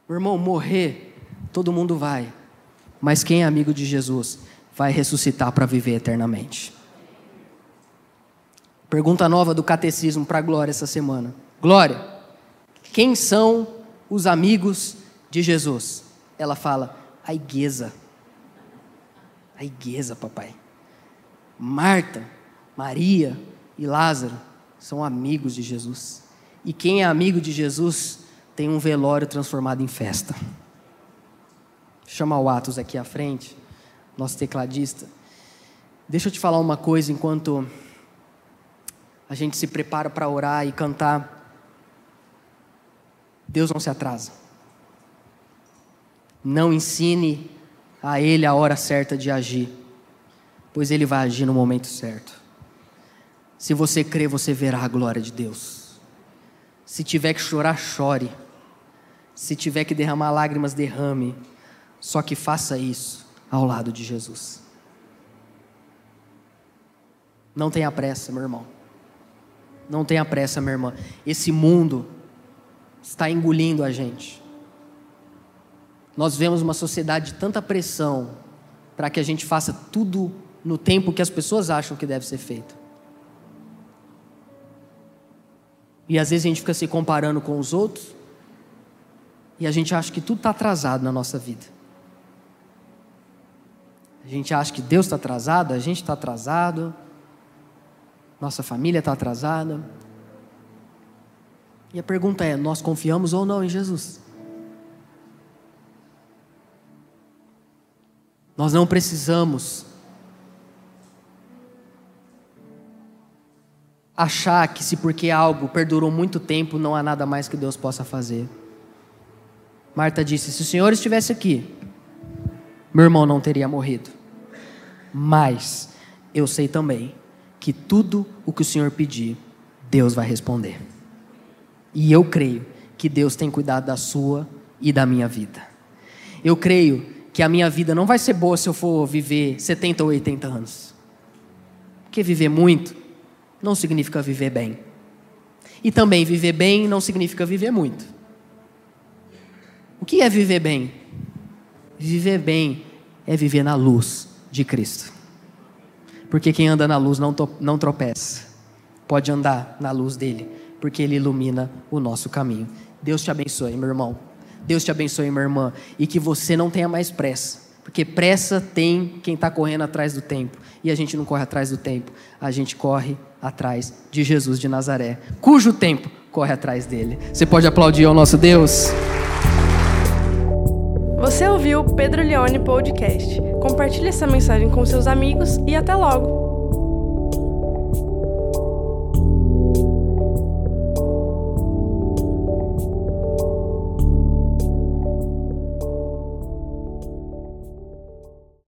Meu irmão, morrer, todo mundo vai. Mas quem é amigo de Jesus vai ressuscitar para viver eternamente. Pergunta nova do catecismo para Glória essa semana. Glória, quem são os amigos de Jesus? Ela fala: a igreja. A igreja, papai. Marta, Maria e Lázaro são amigos de Jesus. E quem é amigo de Jesus tem um velório transformado em festa. Chama o Atos aqui à frente, nosso tecladista. Deixa eu te falar uma coisa enquanto a gente se prepara para orar e cantar. Deus não se atrasa. Não ensine a ele a hora certa de agir, pois ele vai agir no momento certo. Se você crê, você verá a glória de Deus. Se tiver que chorar, chore. Se tiver que derramar lágrimas, derrame. Só que faça isso ao lado de Jesus. Não tenha pressa, meu irmão. Não tenha pressa, minha irmã. Esse mundo está engolindo a gente nós vemos uma sociedade de tanta pressão para que a gente faça tudo no tempo que as pessoas acham que deve ser feito. E às vezes a gente fica se comparando com os outros e a gente acha que tudo está atrasado na nossa vida. A gente acha que Deus está atrasado, a gente está atrasado, nossa família está atrasada. E a pergunta é: nós confiamos ou não em Jesus? Nós não precisamos achar que se porque algo perdurou muito tempo não há nada mais que Deus possa fazer. Marta disse: Se o Senhor estivesse aqui, meu irmão não teria morrido. Mas eu sei também que tudo o que o Senhor pedir, Deus vai responder. E eu creio que Deus tem cuidado da sua e da minha vida. Eu creio que a minha vida não vai ser boa se eu for viver 70 ou 80 anos. Porque viver muito não significa viver bem. E também viver bem não significa viver muito. O que é viver bem? Viver bem é viver na luz de Cristo. Porque quem anda na luz não, não tropeça. Pode andar na luz dele, porque ele ilumina o nosso caminho. Deus te abençoe, meu irmão. Deus te abençoe, minha irmã, e que você não tenha mais pressa, Porque pressa tem quem está correndo atrás do tempo. E a gente não corre atrás do tempo, a gente corre atrás de Jesus de Nazaré, cujo tempo corre atrás dele. Você pode aplaudir ao nosso Deus? Você ouviu o Pedro Leone Podcast. Compartilhe essa mensagem com seus amigos e até logo!